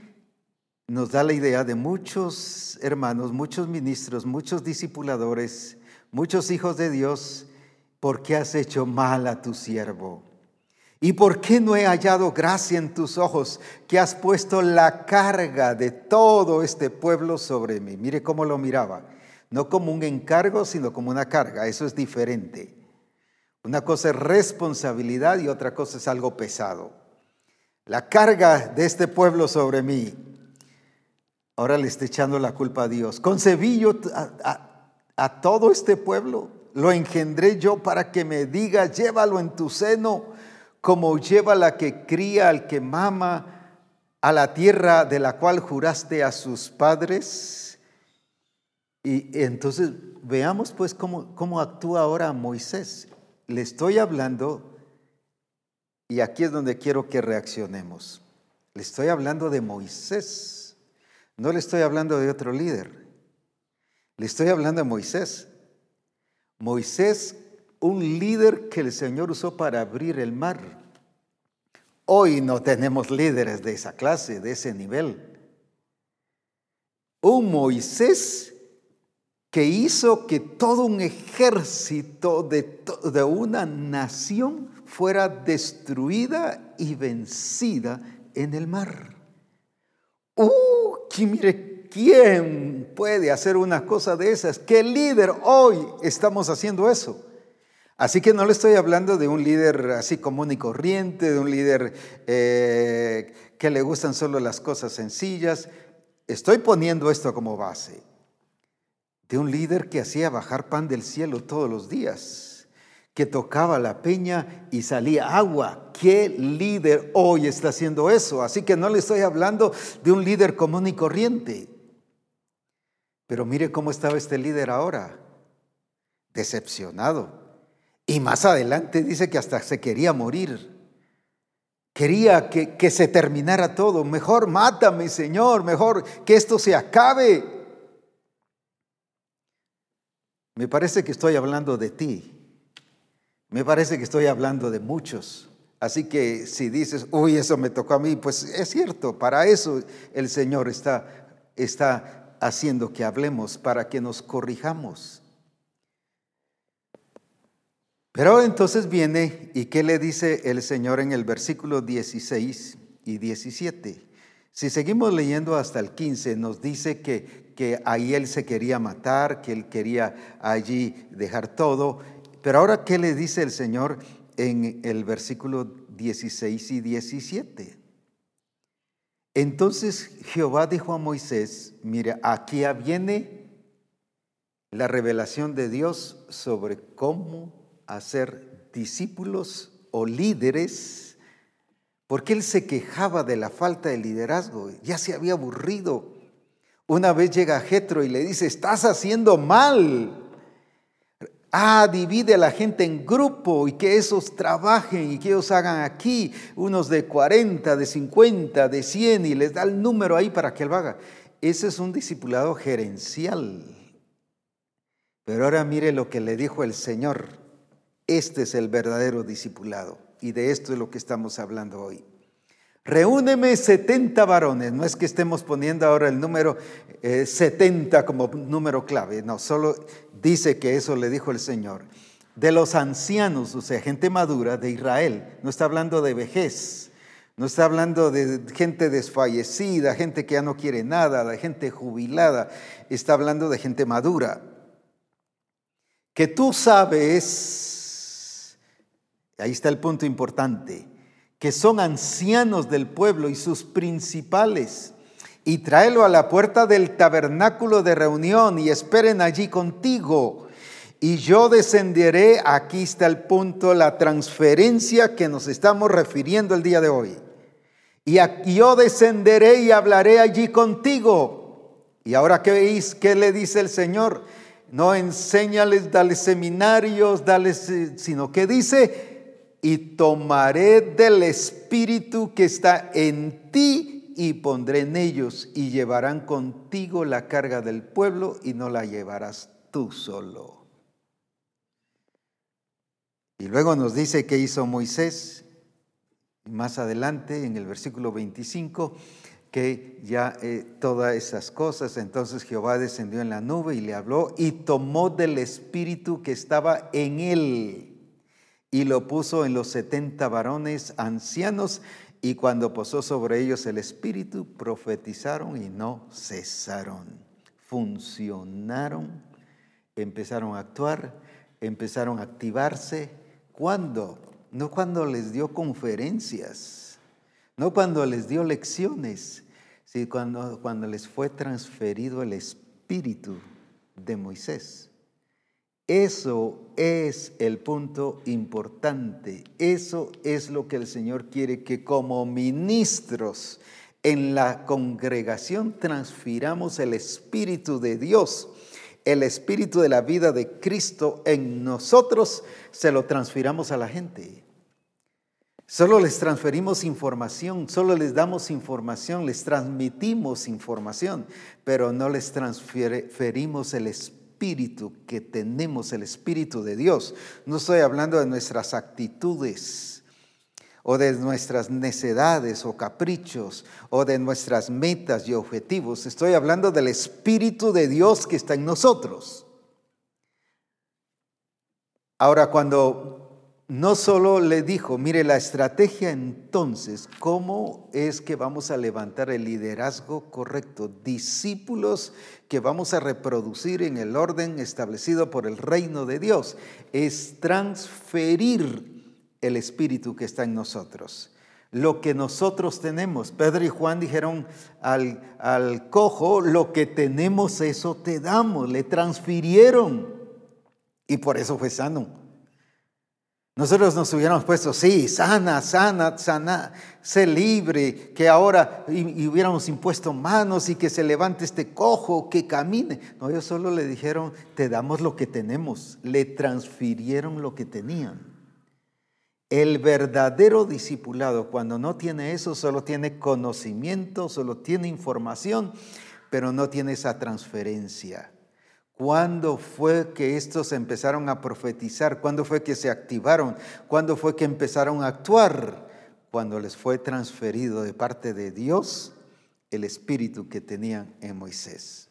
Speaker 1: nos da la idea de muchos hermanos, muchos ministros, muchos discipuladores, muchos hijos de Dios, ¿por qué has hecho mal a tu siervo? ¿Y por qué no he hallado gracia en tus ojos que has puesto la carga de todo este pueblo sobre mí? Mire cómo lo miraba, no como un encargo, sino como una carga, eso es diferente. Una cosa es responsabilidad y otra cosa es algo pesado. La carga de este pueblo sobre mí, ahora le estoy echando la culpa a Dios. Concebí yo a, todo este pueblo, lo engendré yo para que me diga, llévalo en tu seno, como lleva la que cría al que mama a la tierra de la cual juraste a sus padres. Y entonces veamos pues cómo, cómo actúa ahora Moisés le estoy hablando, y aquí es donde quiero que reaccionemos, le estoy hablando de Moisés, no le estoy hablando de otro líder, le estoy hablando de Moisés. Moisés, un líder que el Señor usó para abrir el mar. Hoy no tenemos líderes de esa clase, de ese nivel. Un Moisés que hizo que todo un ejército de, de una nación fuera destruida y vencida en el mar. ¡Uh! mire, ¿quién puede hacer una cosa de esas? ¿Qué líder hoy estamos haciendo eso? Así que no le estoy hablando de un líder así común y corriente, de un líder eh, que le gustan solo las cosas sencillas. Estoy poniendo esto como base de un líder que hacía bajar pan del cielo todos los días, que tocaba la peña y salía agua. ¿Qué líder hoy está haciendo eso? Así que no le estoy hablando de un líder común y corriente. Pero mire cómo estaba este líder ahora, decepcionado. Y más adelante dice que hasta se quería morir. Quería que, que se terminara todo. Mejor mátame, Señor, mejor que esto se acabe. Me parece que estoy hablando de ti. Me parece que estoy hablando de muchos. Así que si dices, uy, eso me tocó a mí, pues es cierto, para eso el Señor está, está haciendo que hablemos, para que nos corrijamos. Pero entonces viene, ¿y qué le dice el Señor en el versículo 16 y 17? Si seguimos leyendo hasta el 15, nos dice que, que ahí él se quería matar, que él quería allí dejar todo. Pero ahora, ¿qué le dice el Señor en el versículo 16 y 17? Entonces Jehová dijo a Moisés, mire, aquí viene la revelación de Dios sobre cómo hacer discípulos o líderes, porque él se quejaba de la falta de liderazgo, ya se había aburrido una vez llega Jetro y le dice, estás haciendo mal. Ah, divide a la gente en grupo y que esos trabajen y que ellos hagan aquí, unos de 40, de 50, de 100 y les da el número ahí para que él haga. Ese es un discipulado gerencial. Pero ahora mire lo que le dijo el Señor. Este es el verdadero discipulado y de esto es lo que estamos hablando hoy. Reúneme 70 varones. No es que estemos poniendo ahora el número 70 eh, como número clave. No, solo dice que eso le dijo el Señor. de los ancianos, o sea, gente madura de Israel. No está hablando de vejez, no está hablando de gente desfallecida, gente que ya no quiere nada, de gente jubilada, está hablando de gente madura. Que tú sabes, ahí está el punto importante, que son ancianos del pueblo y sus principales, y tráelo a la puerta del tabernáculo de reunión y esperen allí contigo. Y yo descenderé, aquí está el punto, la transferencia que nos estamos refiriendo el día de hoy. Y yo descenderé y hablaré allí contigo. Y ahora, ¿qué veis? ¿Qué le dice el Señor? No enséñales, dale seminarios, dale, sino que dice, y tomaré del espíritu que está en ti y pondré en ellos y llevarán contigo la carga del pueblo y no la llevarás tú solo. Y luego nos dice qué hizo Moisés, más adelante en el versículo 25, que ya eh, todas esas cosas, entonces Jehová descendió en la nube y le habló y tomó del espíritu que estaba en él y lo puso en los setenta varones ancianos, y cuando posó sobre ellos el Espíritu, profetizaron y no cesaron. Funcionaron, empezaron a actuar, empezaron a activarse. ¿Cuándo? No cuando les dio conferencias, no cuando les dio lecciones, sino cuando, cuando les fue transferido el Espíritu de Moisés. Eso es el punto importante. Eso es lo que el Señor quiere que como ministros en la congregación transfiramos el Espíritu de Dios, el Espíritu de la vida de Cristo en nosotros, se lo transfiramos a la gente. Solo les transferimos información, solo les damos información, les transmitimos información, pero no les transferimos el Espíritu espíritu que tenemos, el espíritu de Dios. No estoy hablando de nuestras actitudes o de nuestras necedades o caprichos o de nuestras metas y objetivos. Estoy hablando del espíritu de Dios que está en nosotros. Ahora, cuando no solo le dijo, mire la estrategia entonces, ¿cómo es que vamos a levantar el liderazgo correcto? Discípulos que vamos a reproducir en el orden establecido por el reino de Dios. Es transferir el espíritu que está en nosotros. Lo que nosotros tenemos. Pedro y Juan dijeron al, al cojo, lo que tenemos eso te damos. Le transfirieron. Y por eso fue sano. Nosotros nos hubiéramos puesto, sí, sana, sana, sana, sé libre, que ahora y, hubiéramos impuesto manos y que se levante este cojo, que camine. No, ellos solo le dijeron, te damos lo que tenemos, le transfirieron lo que tenían. El verdadero discipulado, cuando no tiene eso, solo tiene conocimiento, solo tiene información, pero no tiene esa transferencia. ¿Cuándo fue que estos empezaron a profetizar? ¿Cuándo fue que se activaron? ¿Cuándo fue que empezaron a actuar? Cuando les fue transferido de parte de Dios el espíritu que tenían en Moisés.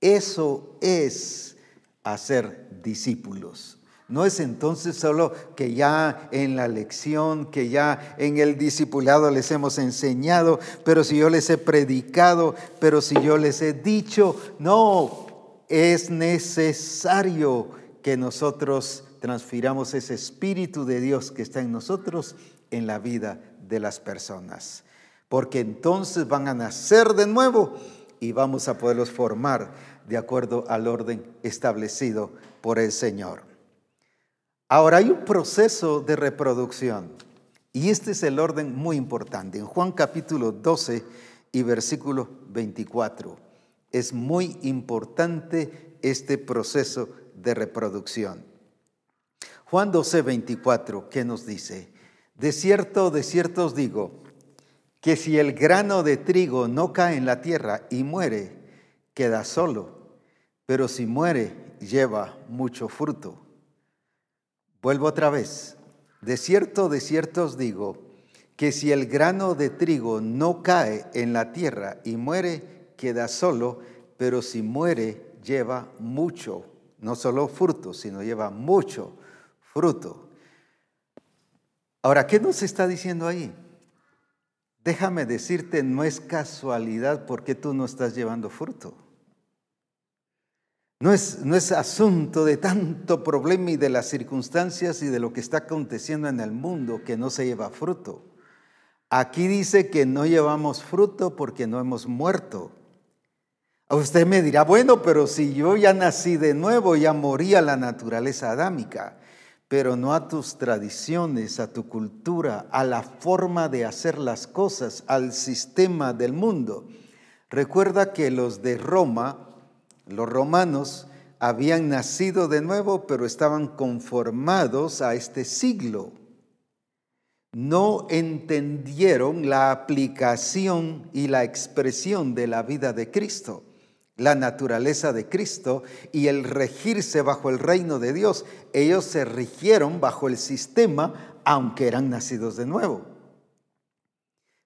Speaker 1: Eso es hacer discípulos. No es entonces solo que ya en la lección, que ya en el discipulado les hemos enseñado, pero si yo les he predicado, pero si yo les he dicho, no, es necesario que nosotros transfiramos ese Espíritu de Dios que está en nosotros en la vida de las personas. Porque entonces van a nacer de nuevo y vamos a poderlos formar de acuerdo al orden establecido por el Señor. Ahora hay un proceso de reproducción y este es el orden muy importante. En Juan capítulo 12 y versículo 24 es muy importante este proceso de reproducción. Juan 12, 24, ¿qué nos dice? De cierto, de cierto os digo, que si el grano de trigo no cae en la tierra y muere, queda solo, pero si muere, lleva mucho fruto. Vuelvo otra vez. De cierto, de cierto os digo, que si el grano de trigo no cae en la tierra y muere, queda solo, pero si muere lleva mucho, no solo fruto, sino lleva mucho fruto. Ahora, ¿qué nos está diciendo ahí? Déjame decirte, no es casualidad porque tú no estás llevando fruto. No es, no es asunto de tanto problema y de las circunstancias y de lo que está aconteciendo en el mundo que no se lleva fruto. Aquí dice que no llevamos fruto porque no hemos muerto. Usted me dirá, bueno, pero si yo ya nací de nuevo, ya morí a la naturaleza adámica, pero no a tus tradiciones, a tu cultura, a la forma de hacer las cosas, al sistema del mundo. Recuerda que los de Roma, los romanos, habían nacido de nuevo, pero estaban conformados a este siglo. No entendieron la aplicación y la expresión de la vida de Cristo la naturaleza de Cristo y el regirse bajo el reino de Dios. Ellos se rigieron bajo el sistema aunque eran nacidos de nuevo.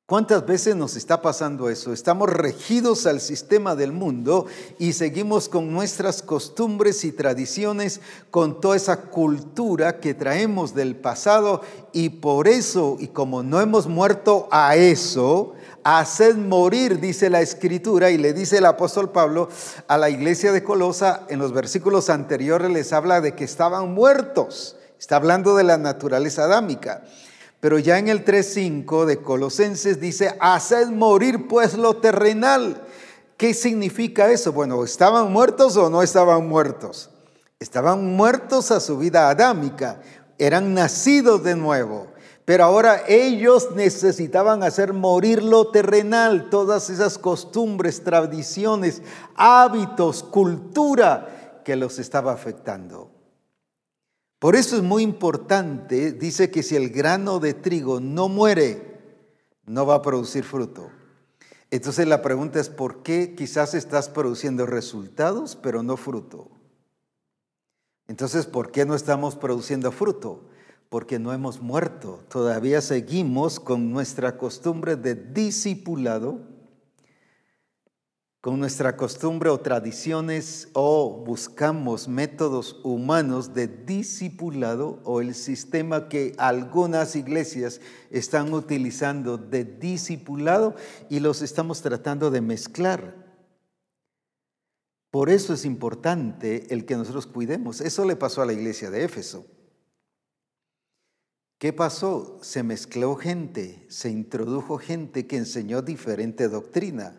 Speaker 1: ¿Cuántas veces nos está pasando eso? Estamos regidos al sistema del mundo y seguimos con nuestras costumbres y tradiciones, con toda esa cultura que traemos del pasado y por eso, y como no hemos muerto a eso, haced morir, dice la escritura, y le dice el apóstol Pablo a la iglesia de Colosa, en los versículos anteriores les habla de que estaban muertos, está hablando de la naturaleza adámica. Pero ya en el 3.5 de Colosenses dice, haced morir pues lo terrenal. ¿Qué significa eso? Bueno, ¿estaban muertos o no estaban muertos? Estaban muertos a su vida adámica, eran nacidos de nuevo. Pero ahora ellos necesitaban hacer morir lo terrenal, todas esas costumbres, tradiciones, hábitos, cultura que los estaba afectando. Por eso es muy importante, dice que si el grano de trigo no muere, no va a producir fruto. Entonces la pregunta es, ¿por qué quizás estás produciendo resultados pero no fruto? Entonces, ¿por qué no estamos produciendo fruto? Porque no hemos muerto, todavía seguimos con nuestra costumbre de discipulado, con nuestra costumbre o tradiciones o buscamos métodos humanos de discipulado o el sistema que algunas iglesias están utilizando de discipulado y los estamos tratando de mezclar. Por eso es importante el que nosotros cuidemos. Eso le pasó a la iglesia de Éfeso. ¿Qué pasó? Se mezcló gente, se introdujo gente que enseñó diferente doctrina,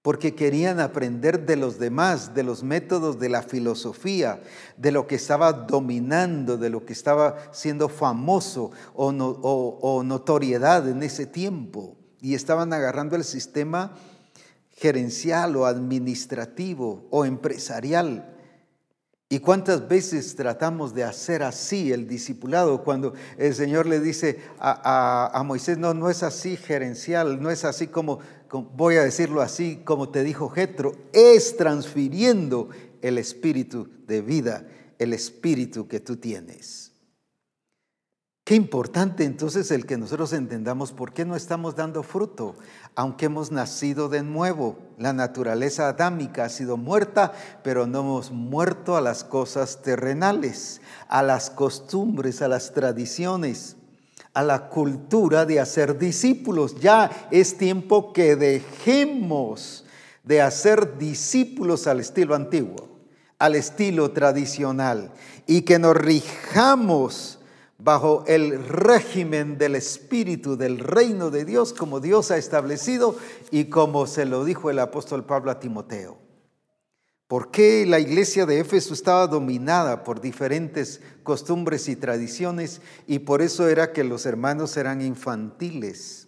Speaker 1: porque querían aprender de los demás, de los métodos de la filosofía, de lo que estaba dominando, de lo que estaba siendo famoso o, o notoriedad en ese tiempo. Y estaban agarrando el sistema gerencial o administrativo o empresarial ¿Y cuántas veces tratamos de hacer así el discipulado cuando el Señor le dice a, Moisés, no, no es así gerencial, no es así como, voy a decirlo así, como te dijo Jetro, es transfiriendo el espíritu de vida, el espíritu que tú tienes. Qué importante entonces el que nosotros entendamos por qué no estamos dando fruto, aunque hemos nacido de nuevo. La naturaleza adámica ha sido muerta, pero no hemos muerto a las cosas terrenales, a las costumbres, a las tradiciones, a la cultura de hacer discípulos. Ya es tiempo que dejemos de hacer discípulos al estilo antiguo, al estilo tradicional, y que nos rijamos bajo el régimen del Espíritu del reino de Dios como Dios ha establecido y como se lo dijo el apóstol Pablo a Timoteo. ¿Por qué la iglesia de Éfeso estaba dominada por diferentes costumbres y tradiciones y por eso era que los hermanos eran infantiles,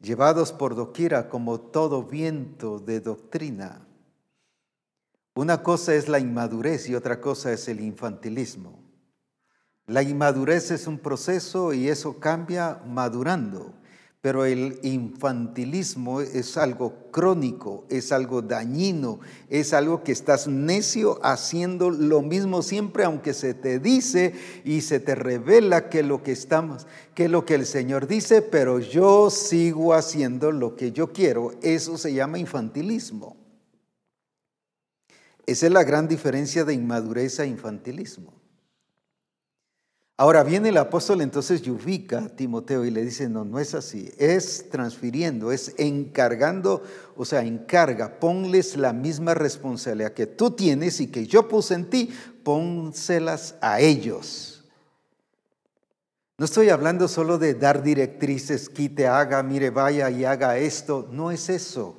Speaker 1: llevados por doquiera como todo viento de doctrina? Una cosa es la inmadurez y otra cosa es el infantilismo. La inmadurez es un proceso y eso cambia madurando, pero el infantilismo es algo crónico, es algo dañino, es algo que estás necio haciendo lo mismo siempre, aunque se te dice y se te revela que lo que estamos, que lo que el Señor dice, pero yo sigo haciendo lo que yo quiero. Eso se llama infantilismo. Esa es la gran diferencia de inmadurez e infantilismo. Ahora viene el apóstol entonces y ubica a Timoteo y le dice, no, no es así, es transfiriendo, es encargando, o sea, encarga, ponles la misma responsabilidad que tú tienes y que yo puse en ti, pónselas a ellos. No estoy hablando solo de dar directrices, quite, haga, mire, vaya y haga esto, no es eso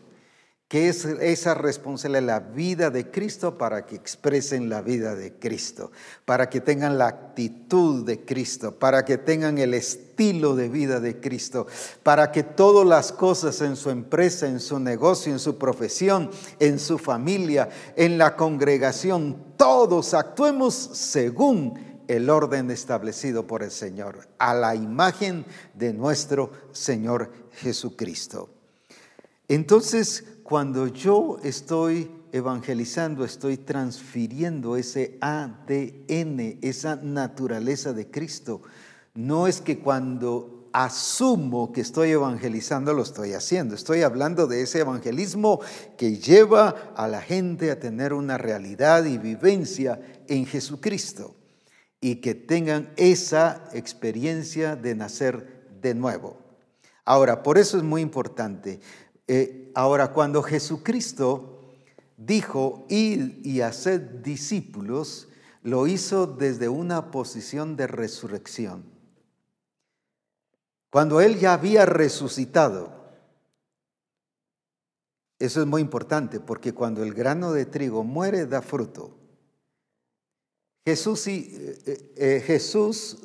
Speaker 1: que es esa responsabilidad la vida de Cristo para que expresen la vida de Cristo, para que tengan la actitud de Cristo, para que tengan el estilo de vida de Cristo, para que todas las cosas en su empresa, en su negocio, en su profesión, en su familia, en la congregación, todos actuemos según el orden establecido por el Señor, a la imagen de nuestro Señor Jesucristo. Entonces, cuando yo estoy evangelizando, estoy transfiriendo ese ADN, esa naturaleza de Cristo. No es que cuando asumo que estoy evangelizando lo estoy haciendo. Estoy hablando de ese evangelismo que lleva a la gente a tener una realidad y vivencia en Jesucristo y que tengan esa experiencia de nacer de nuevo. Ahora, por eso es muy importante. Eh, ahora, cuando Jesucristo dijo, ir y hacer discípulos, lo hizo desde una posición de resurrección. Cuando Él ya había resucitado, eso es muy importante porque cuando el grano de trigo muere da fruto. Jesús, eh, eh, Jesús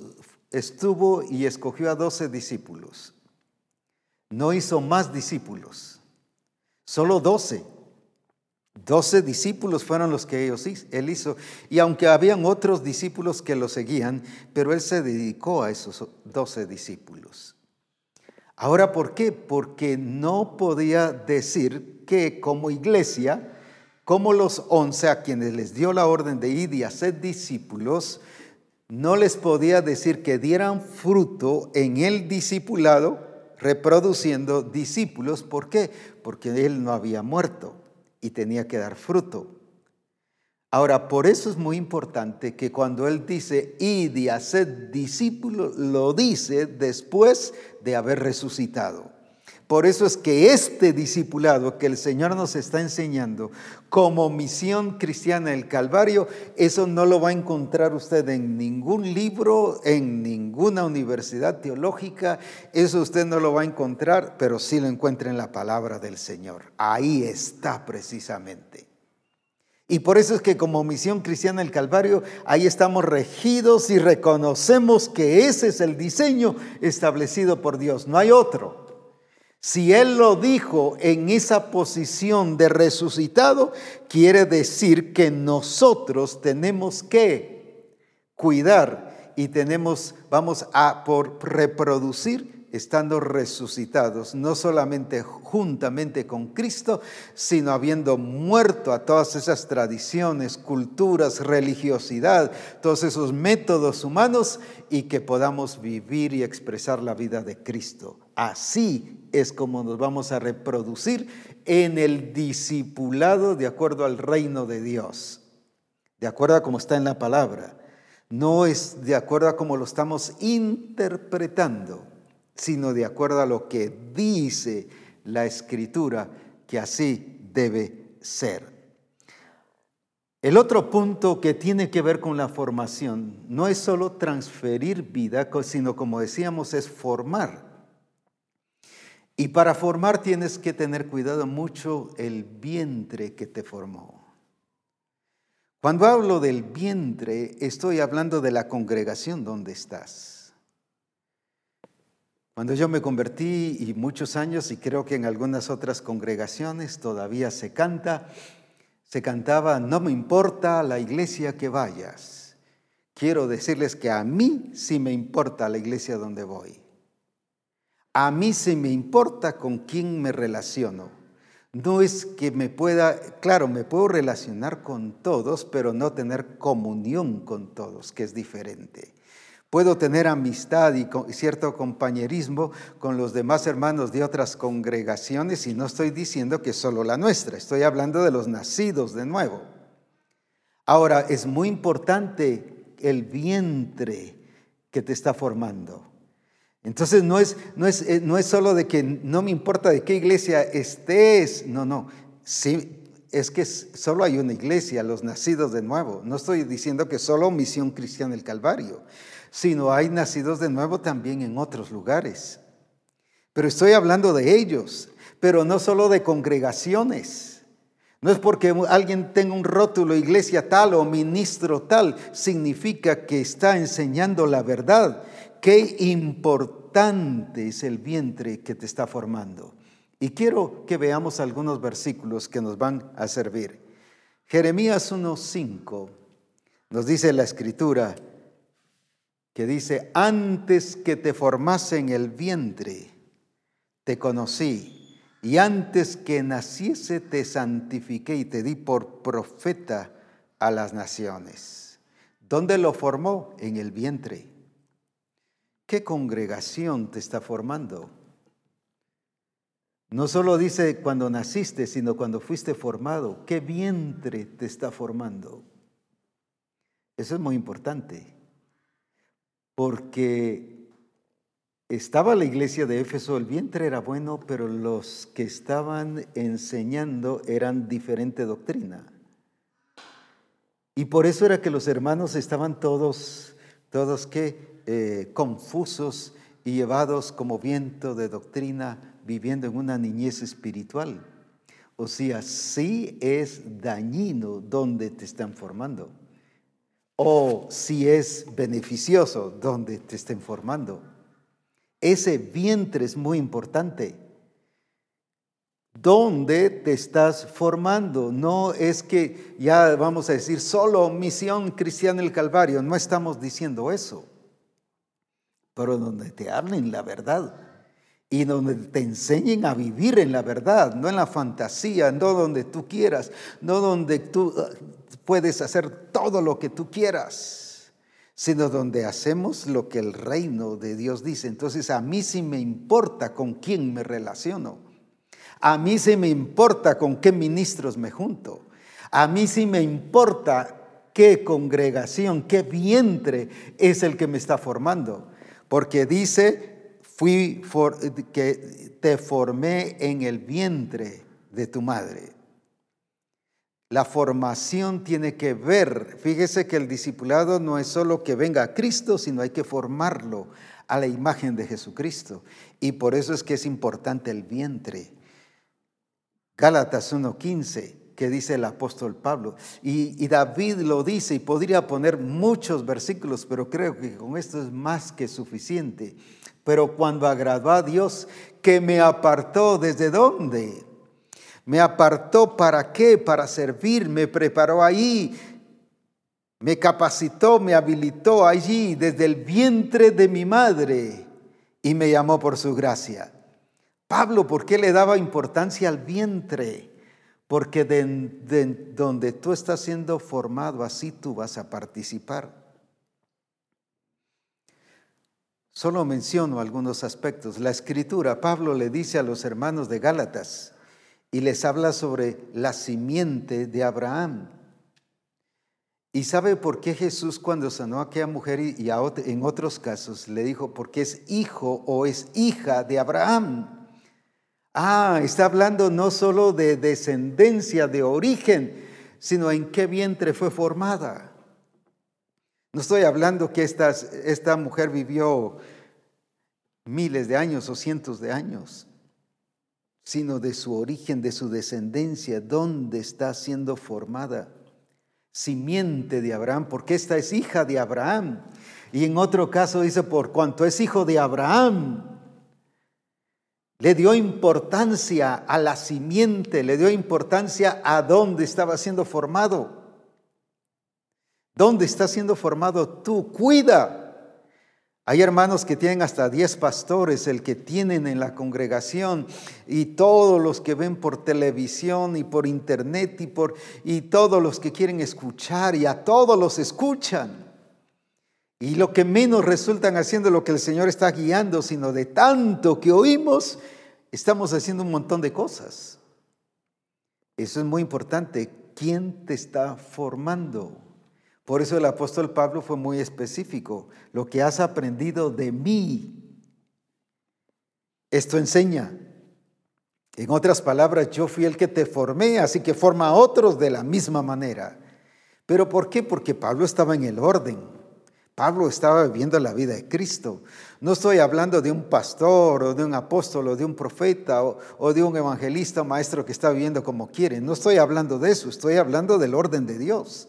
Speaker 1: estuvo y escogió a doce discípulos. No hizo más discípulos, solo doce. Doce discípulos fueron los que él hizo. Y aunque habían otros discípulos que lo seguían, pero él se dedicó a esos doce discípulos. Ahora, ¿por qué? Porque no podía decir que como iglesia, como los once a quienes les dio la orden de ir y hacer discípulos, no les podía decir que dieran fruto en el discipulado reproduciendo discípulos. ¿Por qué? Porque él no había muerto y tenía que dar fruto. Ahora, por eso es muy importante que cuando él dice, id y haced discípulos, lo dice después de haber resucitado. Por eso es que este discipulado que el Señor nos está enseñando como misión cristiana del Calvario, eso no lo va a encontrar usted en ningún libro, en ninguna universidad teológica, eso usted no lo va a encontrar, pero sí lo encuentra en la palabra del Señor. Ahí está precisamente. Y por eso es que como misión cristiana del Calvario, ahí estamos regidos y reconocemos que ese es el diseño establecido por Dios, no hay otro. Si Él lo dijo en esa posición de resucitado, quiere decir que nosotros tenemos que cuidar y tenemos, vamos a por reproducir estando resucitados, no solamente juntamente con Cristo, sino habiendo muerto a todas esas tradiciones, culturas, religiosidad, todos esos métodos humanos y que podamos vivir y expresar la vida de Cristo. Así es como nos vamos a reproducir en el discipulado de acuerdo al reino de Dios, de acuerdo a como está en la palabra. No es de acuerdo a cómo lo estamos interpretando sino de acuerdo a lo que dice la escritura que así debe ser. El otro punto que tiene que ver con la formación no es solo transferir vida, sino como decíamos, es formar. Y para formar tienes que tener cuidado mucho el vientre que te formó. Cuando hablo del vientre, estoy hablando de la congregación donde estás. Cuando yo me convertí y muchos años, y creo que en algunas otras congregaciones todavía se canta, se cantaba, no me importa la iglesia que vayas. Quiero decirles que a mí sí me importa la iglesia donde voy. A mí sí me importa con quién me relaciono. No es que me pueda, claro, me puedo relacionar con todos, pero no tener comunión con todos, que es diferente. Puedo tener amistad y cierto compañerismo con los demás hermanos de otras congregaciones y no estoy diciendo que solo la nuestra, estoy hablando de los nacidos de nuevo. Ahora, es muy importante el vientre que te está formando. Entonces no es, no es, eh, no es solo de que no me importa de qué iglesia estés, no, no, sí, es que solo hay una iglesia, los nacidos de nuevo. No estoy diciendo que solo Misión Cristiana el Calvario, sino hay nacidos de nuevo también en otros lugares. Pero estoy hablando de ellos, pero no solo de congregaciones. No es porque alguien tenga un rótulo iglesia tal o ministro tal, significa que está enseñando la verdad. Qué importante es el vientre que te está formando. Y quiero que veamos algunos versículos que nos van a servir. Jeremías 1.5 nos dice la escritura que dice, antes que te formase en el vientre, te conocí, y antes que naciese te santifiqué y te di por profeta a las naciones. ¿Dónde lo formó? En el vientre. ¿Qué congregación te está formando? No solo dice cuando naciste, sino cuando fuiste formado. ¿Qué vientre te está formando? Eso es muy importante, porque estaba la iglesia de Éfeso, el vientre era bueno, pero los que estaban enseñando eran diferente doctrina. Y por eso era que los hermanos estaban todos, todos que eh, confusos y llevados como viento de doctrina viviendo en una niñez espiritual. O sea, sí es dañino donde te están formando. O si es beneficioso donde te estén formando. Ese vientre es muy importante. ¿Dónde te estás formando? No es que ya vamos a decir solo misión cristiana el Calvario. No estamos diciendo eso. Pero donde te hablen la verdad y donde te enseñen a vivir en la verdad, no en la fantasía, no donde tú quieras, no donde tú uh, puedes hacer todo lo que tú quieras, sino donde hacemos lo que el reino de Dios dice. Entonces a mí sí me importa con quién me relaciono, a mí sí me importa con qué ministros me junto, a mí sí me importa qué congregación, qué vientre es el que me está formando, porque dice fui que te formé en el vientre de tu madre. La formación tiene que ver, fíjese que el discipulado no es solo que venga a Cristo, sino hay que formarlo a la imagen de Jesucristo. Y por eso es que es importante el vientre. Gálatas 1.15, que dice el apóstol Pablo. Y, y, David lo dice, y podría poner muchos versículos, pero creo que con esto es más que suficiente. Pero cuando agradó a Dios, que me apartó, ¿desde dónde? Me apartó para qué? Para servir, me preparó ahí, me capacitó, me habilitó allí desde el vientre de mi madre y me llamó por su gracia. Pablo, ¿por qué le daba importancia al vientre? Porque de, donde tú estás siendo formado, así tú vas a participar. Solo menciono algunos aspectos. La escritura, Pablo le dice a los hermanos de Gálatas y les habla sobre la simiente de Abraham. ¿Y sabe por qué Jesús cuando sanó a aquella mujer y en otros casos le dijo, porque es hijo o es hija de Abraham? Ah, está hablando no solo de descendencia, de origen, sino en qué vientre fue formada. No estoy hablando que esta, esta mujer vivió miles de años o cientos de años, sino de su origen, de su descendencia, dónde está siendo formada. Simiente de Abraham, porque esta es hija de Abraham. Y en otro caso dice, por cuanto es hijo de Abraham, le dio importancia a la simiente, le dio importancia a dónde estaba siendo formado. ¿Dónde está siendo formado tú? Cuida. Hay hermanos que tienen hasta 10 pastores, el que tienen en la congregación y todos los que ven por televisión y por internet y, por, y todos los que quieren escuchar y a todos los escuchan. Y lo que menos resultan haciendo lo que el Señor está guiando, sino de tanto que oímos, estamos haciendo un montón de cosas. Eso es muy importante. ¿Quién te está formando? Por eso el apóstol Pablo fue muy específico. Lo que has aprendido de mí, esto enseña. En otras palabras, yo fui el que te formé, así que forma a otros de la misma manera. ¿Pero por qué? Porque Pablo estaba en el orden. Pablo estaba viviendo la vida de Cristo. No estoy hablando de un pastor o de un apóstol o de un profeta o, de un evangelista maestro que está viviendo como quiere. No estoy hablando de eso, estoy hablando del orden de Dios.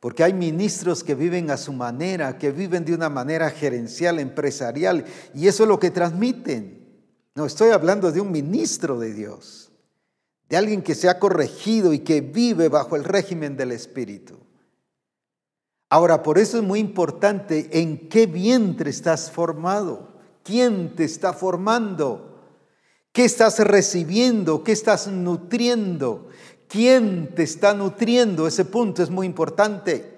Speaker 1: Porque hay ministros que viven a su manera, que viven de una manera gerencial, empresarial, y eso es lo que transmiten. No, estoy hablando de un ministro de Dios, de alguien que se ha corregido y que vive bajo el régimen del Espíritu. Ahora, por eso es muy importante en qué vientre estás formado, quién te está formando, qué estás recibiendo, qué estás nutriendo, quién te está nutriendo, ese punto es muy importante.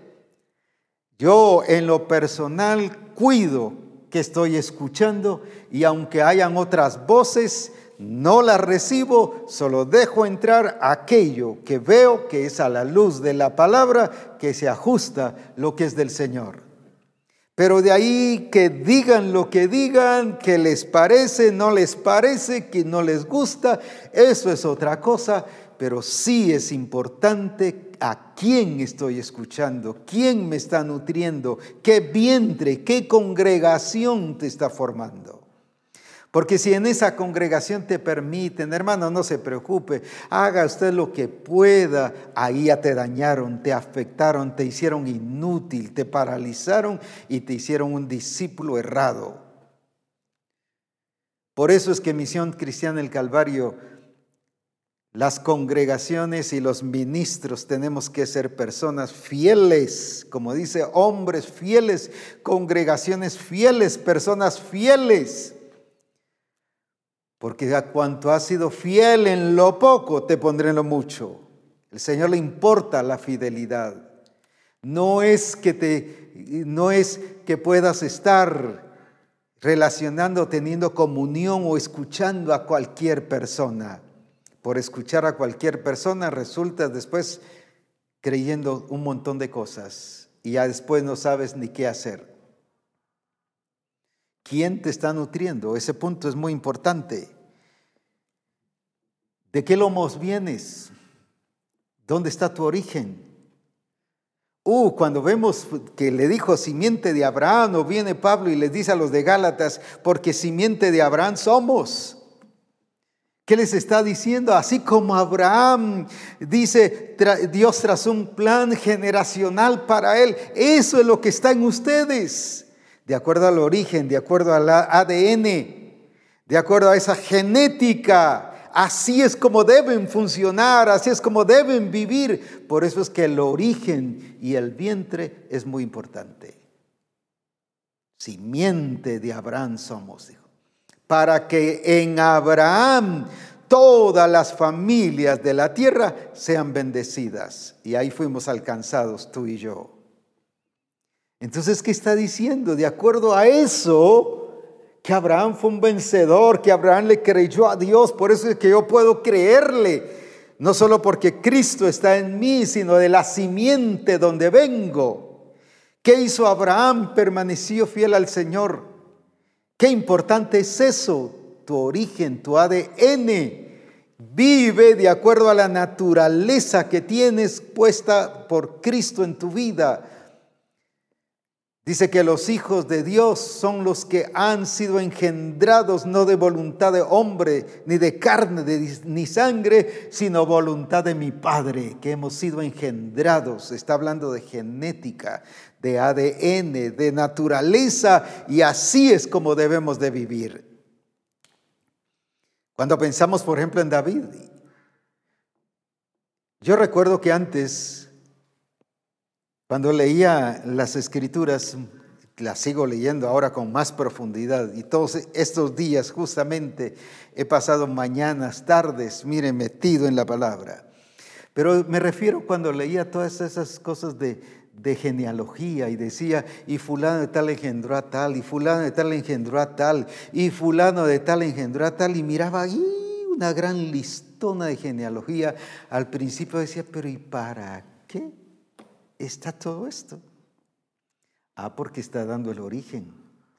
Speaker 1: Yo en lo personal cuido que estoy escuchando y aunque hayan otras voces, no las recibo, solo dejo entrar aquello que veo que es a la luz de la palabra que se ajusta lo que es del Señor. Pero de ahí que digan lo que digan, que les parece, no les parece, que no les gusta, eso es otra cosa, pero sí es importante a quién estoy escuchando, quién me está nutriendo, qué vientre, qué congregación te está formando. Porque si en esa congregación te permiten, hermano, no se preocupe, haga usted lo que pueda, ahí ya te dañaron, te afectaron, te hicieron inútil, te paralizaron y te hicieron un discípulo errado. Por eso es que Misión Cristiana del Calvario las congregaciones y los ministros tenemos que ser personas fieles, como dice, hombres fieles, congregaciones fieles, personas fieles. Porque a cuanto has sido fiel en lo poco, te pondré en lo mucho. El Señor le importa la fidelidad. No es que te no es que puedas estar relacionando, teniendo comunión o escuchando a cualquier persona por escuchar a cualquier persona, resulta después creyendo un montón de cosas y ya después no sabes ni qué hacer. ¿Quién te está nutriendo? Ese punto es muy importante. ¿De qué lomos vienes? ¿Dónde está tu origen? Uh, cuando vemos que le dijo simiente de Abraham, o viene Pablo y les dice a los de Gálatas, porque simiente de Abraham somos. ¿Qué les está diciendo? Así como Abraham dice, Dios trazó un plan generacional para él. Eso es lo que está en ustedes. De acuerdo al origen, de acuerdo al ADN, de acuerdo a esa genética. Así es como deben funcionar, así es como deben vivir. Por eso es que el origen y el vientre es muy importante. Simiente de Abraham somos, dijo para que en Abraham todas las familias de la tierra sean bendecidas. Y ahí fuimos alcanzados tú y yo. Entonces, ¿qué está diciendo? De acuerdo a eso, que Abraham fue un vencedor, que Abraham le creyó a Dios, por eso es que yo puedo creerle, no solo porque Cristo está en mí, sino de la simiente donde vengo. ¿Qué hizo Abraham? Permaneció fiel al Señor. Qué importante es eso, tu origen, tu ADN. Vive de acuerdo a la naturaleza que tienes puesta por Cristo en tu vida. Dice que los hijos de Dios son los que han sido engendrados no de voluntad de hombre, ni de carne, ni sangre, sino voluntad de mi Padre, que hemos sido engendrados. Está hablando de genética, de ADN, de naturaleza, y así es como debemos de vivir. Cuando pensamos, por ejemplo, en David, yo recuerdo que antes, cuando leía las escrituras, las sigo leyendo ahora con más profundidad, y todos estos días justamente he pasado mañanas, tardes, mire, metido en la palabra. Pero me refiero cuando leía todas esas cosas de, de genealogía y decía, y fulano de tal engendró a tal, y fulano de tal engendró a tal, y fulano de tal engendró a tal, y miraba ahí una gran listona de genealogía. Al principio decía, pero ¿y para qué? Está todo esto? Ah, porque está dando el origen,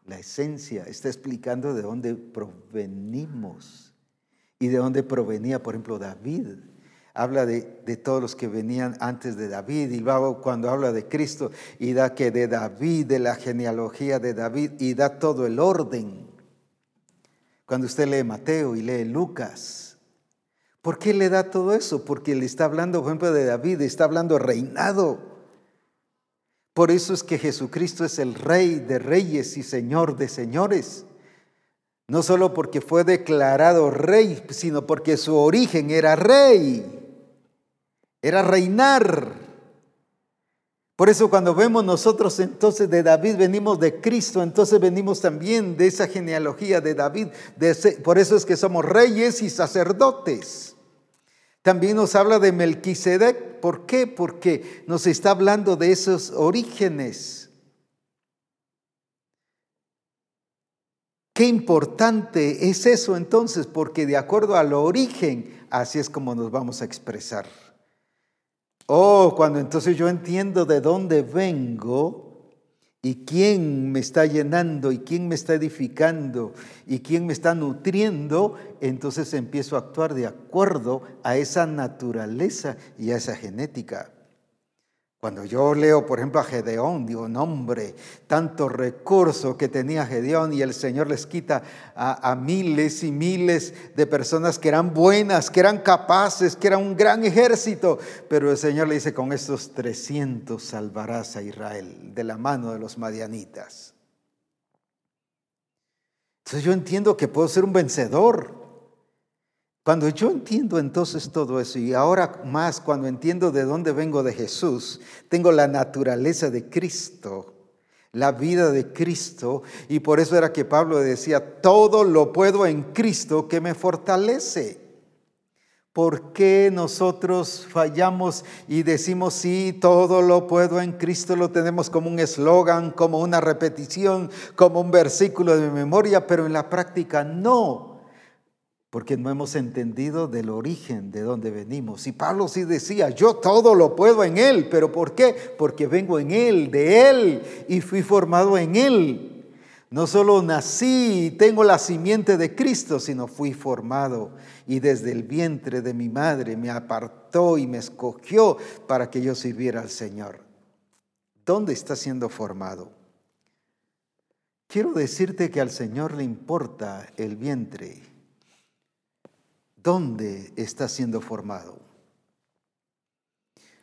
Speaker 1: la esencia, está explicando de dónde provenimos y de dónde provenía, por ejemplo, David. Habla de, todos los que venían antes de David y luego cuando habla de Cristo y da que de David, de la genealogía de David y da todo el orden. Cuando usted lee Mateo y lee Lucas, ¿por qué le da todo eso? Porque le está hablando, por ejemplo, de David, está hablando reinado. Por eso es que Jesucristo es el Rey de reyes y Señor de señores. No solo porque fue declarado rey, sino porque su origen era rey, era reinar. Por eso cuando vemos nosotros entonces de David, venimos de Cristo, entonces venimos también de esa genealogía de David. por eso es que somos reyes y sacerdotes. También nos habla de Melquisedec. ¿Por qué? Porque nos está hablando de esos orígenes. Qué importante es eso entonces, porque de acuerdo al origen, así es como nos vamos a expresar. Oh, cuando entonces yo entiendo de dónde vengo, y quién me está llenando y quién me está edificando y quién me está nutriendo, entonces empiezo a actuar de acuerdo a esa naturaleza y a esa genética. Cuando yo leo, por ejemplo, a Gedeón, digo, no hombre, tanto recurso que tenía Gedeón y el Señor les quita a, a, miles y miles de personas que eran buenas, que eran capaces, que eran un gran ejército. Pero el Señor le dice, con estos 300 salvarás a Israel de la mano de los madianitas. Entonces yo entiendo que puedo ser un vencedor. Cuando yo entiendo entonces todo eso y ahora más cuando entiendo de dónde vengo de Jesús, tengo la naturaleza de Cristo, la vida de Cristo y por eso era que Pablo decía, todo lo puedo en Cristo que me fortalece. ¿Por qué nosotros fallamos y decimos sí, todo lo puedo en Cristo? Lo tenemos como un eslogan, como una repetición, como un versículo de memoria, pero en la práctica no porque no hemos entendido del origen de dónde venimos. Y Pablo sí decía, yo todo lo puedo en Él, pero ¿por qué? Porque vengo en Él, de Él, y fui formado en Él. No solo nací y tengo la simiente de Cristo, sino fui formado y desde el vientre de mi madre me apartó y me escogió para que yo sirviera al Señor. ¿Dónde está siendo formado? Quiero decirte que al Señor le importa el vientre ¿Dónde está siendo formado?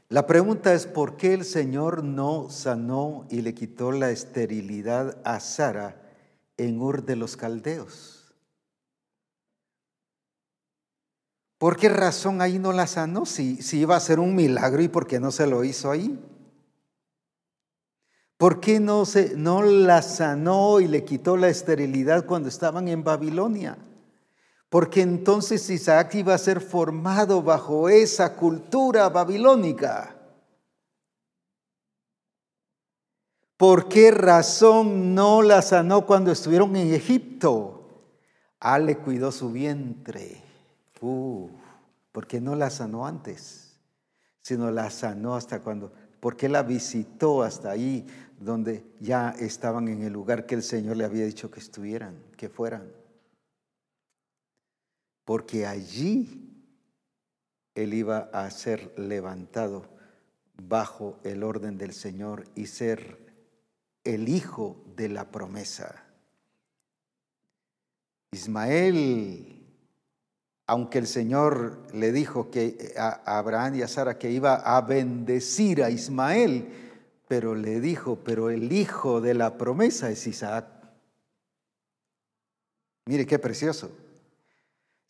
Speaker 1: La pregunta es por qué el Señor no sanó y le quitó la esterilidad a Sara en Ur de los Caldeos. ¿Por qué razón ahí no la sanó? Si, si iba a ser un milagro y por qué no se lo hizo ahí. ¿Por qué no, se, no la sanó y le quitó la esterilidad cuando estaban en Babilonia? Porque entonces Isaac iba a ser formado bajo esa cultura babilónica. ¿Por qué razón no la sanó cuando estuvieron en Egipto? Ah, le cuidó su vientre. Uh, ¿Por qué no la sanó antes? Sino la sanó hasta cuando, ¿por qué la visitó hasta ahí donde ya estaban en el lugar que el Señor le había dicho que estuvieran, que fueran? Porque allí él iba a ser levantado bajo el orden del Señor y ser el hijo de la promesa. Ismael, aunque el Señor le dijo que a Abraham y a Sara que iba a bendecir a Ismael, pero le dijo, pero el hijo de la promesa es Isaac. Mire qué precioso.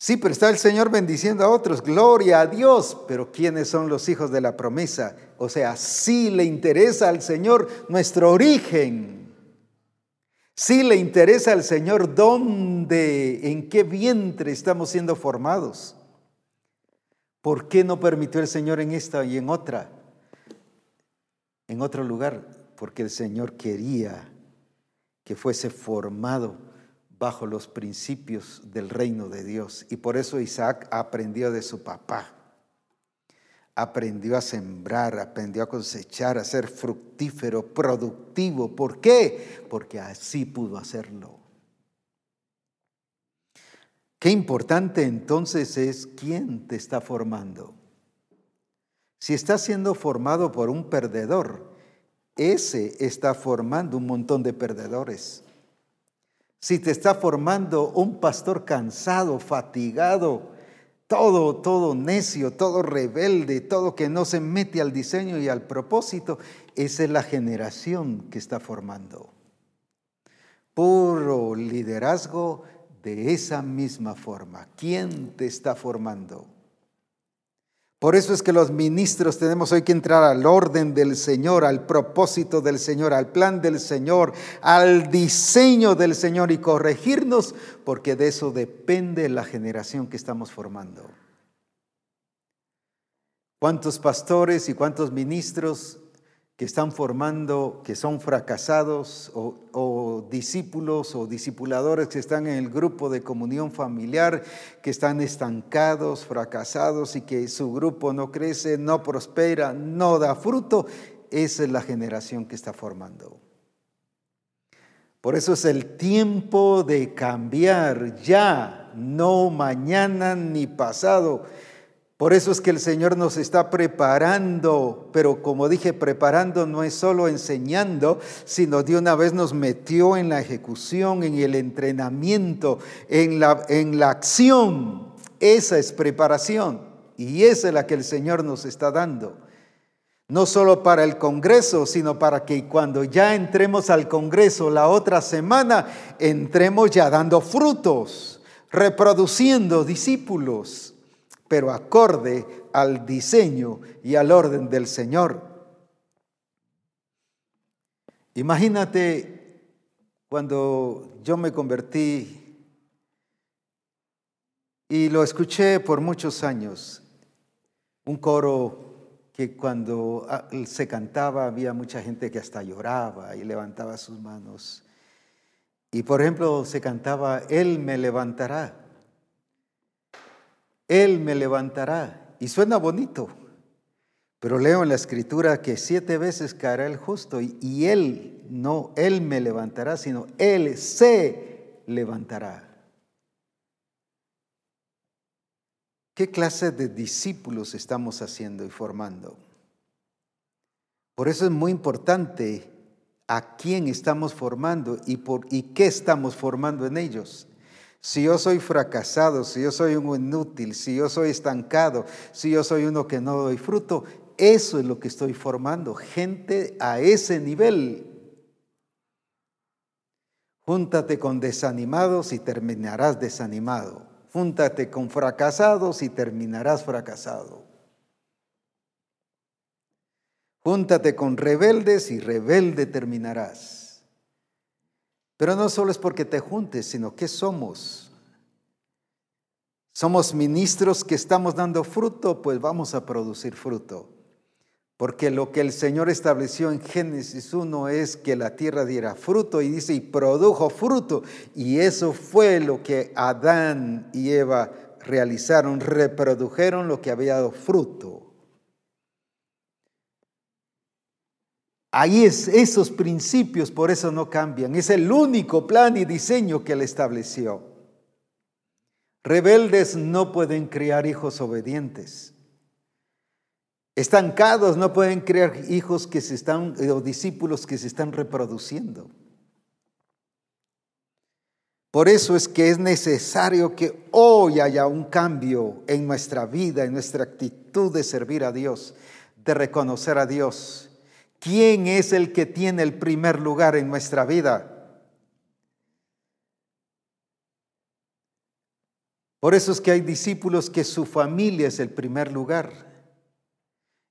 Speaker 1: Sí, pero está el Señor bendiciendo a otros, gloria a Dios, pero ¿quiénes son los hijos de la promesa? O sea, sí le interesa al Señor nuestro origen. Sí le interesa al Señor dónde, en qué vientre estamos siendo formados. ¿Por qué no permitió el Señor en esta y en otra? En otro lugar, porque el Señor quería que fuese formado bajo los principios del reino de Dios. Y por eso Isaac aprendió de su papá. aprendió a sembrar, aprendió a cosechar, a ser fructífero, productivo. ¿Por qué? Porque así pudo hacerlo. Qué importante entonces es quién te está formando. Si estás siendo formado por un perdedor, ese está formando un montón de perdedores. Si te está formando un pastor cansado, fatigado, todo, todo necio, todo rebelde, todo que no se mete al diseño y al propósito, esa es la generación que está formando. Puro liderazgo de esa misma forma. ¿Quién te está formando? Por eso es que los ministros tenemos hoy que entrar al orden del Señor, al propósito del Señor, al plan del Señor, al diseño del Señor y corregirnos, porque de eso depende la generación que estamos formando. ¿Cuántos pastores y cuántos ministros que están formando, que son fracasados o, discípulos o discipuladores que están en el grupo de comunión familiar, que están estancados, fracasados y que su grupo no crece, no prospera, no da fruto, esa es la generación que está formando. Por eso es el tiempo de cambiar ya, no mañana ni pasado por eso es que el Señor nos está preparando, pero como dije, preparando no es solo enseñando, sino de una vez nos metió en la ejecución, en el entrenamiento, en la, en la acción. Esa es preparación y esa es la que el Señor nos está dando. No solo para el Congreso, sino para que cuando ya entremos al Congreso la otra semana, entremos ya dando frutos, reproduciendo discípulos pero acorde al diseño y al orden del Señor. Imagínate cuando yo me convertí y lo escuché por muchos años, un coro que cuando ah, se cantaba había mucha gente que hasta lloraba y levantaba sus manos. Y por ejemplo se cantaba, Él me levantará. Él me levantará. Y suena bonito, pero leo en la escritura que siete veces caerá el justo y, Él, no Él me levantará, sino Él se levantará. ¿Qué clase de discípulos estamos haciendo y formando? Por eso es muy importante a quién estamos formando y, por, y qué estamos formando en ellos. Si yo soy fracasado, si yo soy un inútil, si yo soy estancado, si yo soy uno que no doy fruto, eso es lo que estoy formando, gente a ese nivel. Júntate con desanimados y terminarás desanimado. Júntate con fracasados y terminarás fracasado. Júntate con rebeldes y rebelde terminarás. Pero no solo es porque te juntes, sino que somos. Somos ministros que estamos dando fruto, pues vamos a producir fruto. Porque lo que el Señor estableció en Génesis 1 es que la tierra diera fruto y dice, y produjo fruto. Y eso fue lo que Adán y Eva realizaron, reprodujeron lo que había dado fruto. Ahí es, esos principios por eso no cambian. Es el único plan y diseño que él estableció. Rebeldes no pueden criar hijos obedientes. Estancados no pueden criar hijos que se están, o discípulos que se están reproduciendo. Por eso es que es necesario que hoy haya un cambio en nuestra vida, en nuestra actitud de servir a Dios, de reconocer a Dios ¿Quién es el que tiene el primer lugar en nuestra vida? Por eso es que hay discípulos que su familia es el primer lugar.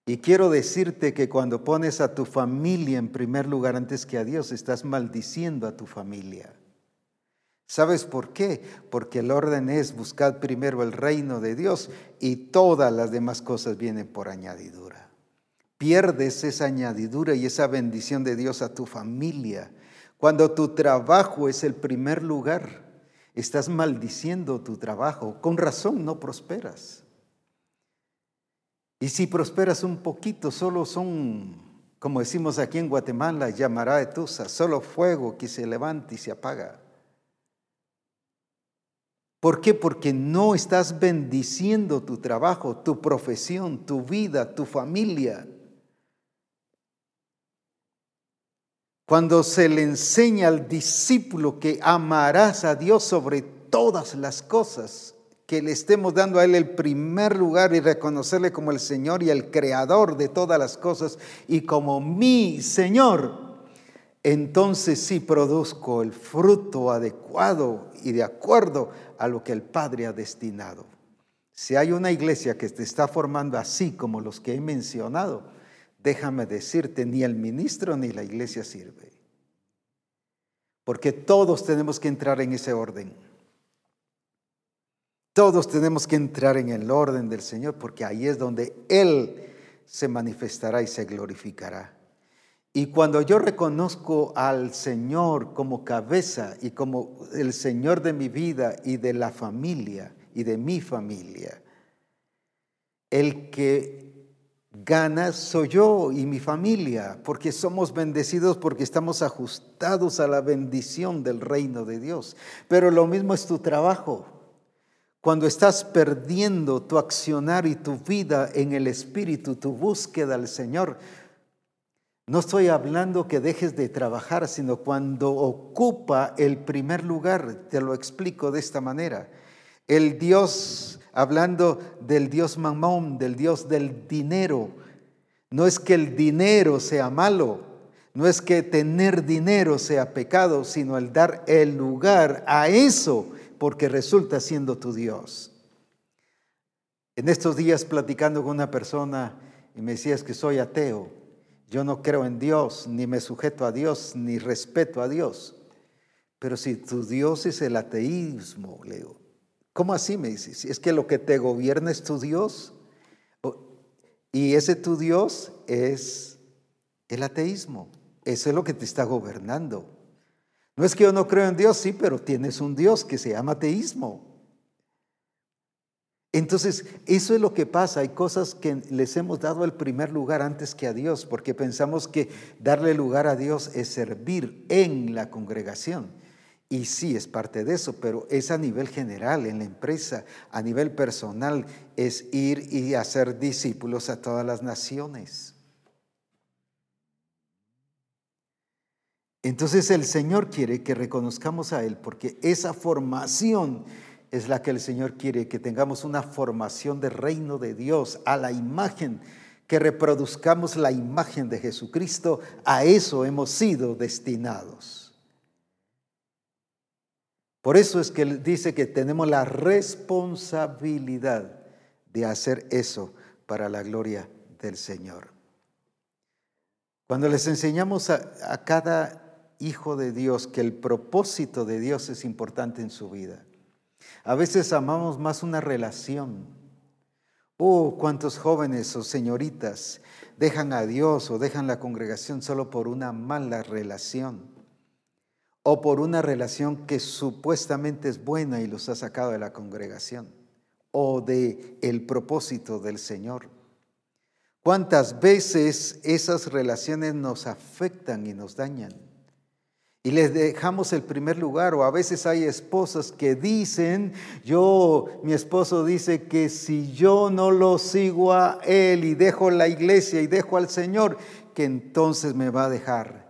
Speaker 1: Y quiero decirte que cuando pones a tu familia en primer lugar antes que a Dios, estás maldiciendo a tu familia. ¿Sabes por qué? Porque el orden es buscar primero el reino de Dios y todas las demás cosas vienen por añadidura pierdes esa añadidura y esa bendición de Dios a tu familia. Cuando tu trabajo es el primer lugar, estás maldiciendo tu trabajo. Con razón no prosperas. Y si prosperas un poquito, solo son, como decimos aquí en Guatemala, llamará de tusa, solo fuego que se levanta y se apaga. ¿Por qué? Porque no estás bendiciendo tu trabajo, tu profesión, tu vida, tu familia. Cuando se le enseña al discípulo que amarás a Dios sobre todas las cosas, que le estemos dando a Él el primer lugar y reconocerle como el Señor y el creador de todas las cosas y como mi Señor, entonces sí produzco el fruto adecuado y de acuerdo a lo que el Padre ha destinado. Si hay una iglesia que te está formando así como los que he mencionado, déjame decirte, ni el ministro ni la iglesia sirve. Porque todos tenemos que entrar en ese orden. Todos tenemos que entrar en el orden del Señor porque ahí es donde Él se manifestará y se glorificará. Y cuando yo reconozco al Señor como cabeza y como el Señor de mi vida y de la familia y de mi familia, el que gana soy yo y mi familia, porque somos bendecidos, porque estamos ajustados a la bendición del reino de Dios. Pero lo mismo es tu trabajo. Cuando estás perdiendo tu accionar y tu vida en el Espíritu, tu búsqueda al Señor, no estoy hablando que dejes de trabajar, sino cuando ocupa el primer lugar. Te lo explico de esta manera. El Dios, hablando del Dios mamón, del Dios del dinero, no es que el dinero sea malo, no es que tener dinero sea pecado, sino el dar el lugar a eso porque resulta siendo tu Dios. En estos días platicando con una persona y me decías que soy ateo, yo no creo en Dios, ni me sujeto a Dios, ni respeto a Dios. Pero si tu Dios es el ateísmo, Leo, ¿cómo así me dices? ¿Es que lo que te gobierna es tu Dios? Y ese tu Dios es el ateísmo. Eso es lo que te está gobernando. No es que yo no creo en Dios, sí, pero tienes un Dios que se llama ateísmo. Entonces, eso es lo que pasa. Hay cosas que les hemos dado el primer lugar antes que a Dios, porque pensamos que darle lugar a Dios es servir en la congregación. Y sí, es parte de eso, pero es a nivel general, en la empresa, a nivel personal, es ir y hacer discípulos a todas las naciones. Entonces el Señor quiere que reconozcamos a Él porque esa formación es la que el Señor quiere, que tengamos una formación de reino de Dios a la imagen, que reproduzcamos la imagen de Jesucristo. A eso hemos sido destinados. Por eso es que Él dice que tenemos la responsabilidad de hacer eso para la gloria del Señor. Cuando les enseñamos a, a cada hijo de Dios, que el propósito de Dios es importante en su vida. A veces amamos más una relación. Oh, cuántos jóvenes o señoritas dejan a Dios o dejan la congregación solo por una mala relación o por una relación que supuestamente es buena y los ha sacado de la congregación o de el propósito del Señor. ¿Cuántas veces esas relaciones nos afectan y nos dañan? y les dejamos el primer lugar. O a veces hay esposas que dicen, yo, mi esposo dice que si yo no lo sigo a él y dejo la iglesia y dejo al Señor, que entonces me va a dejar.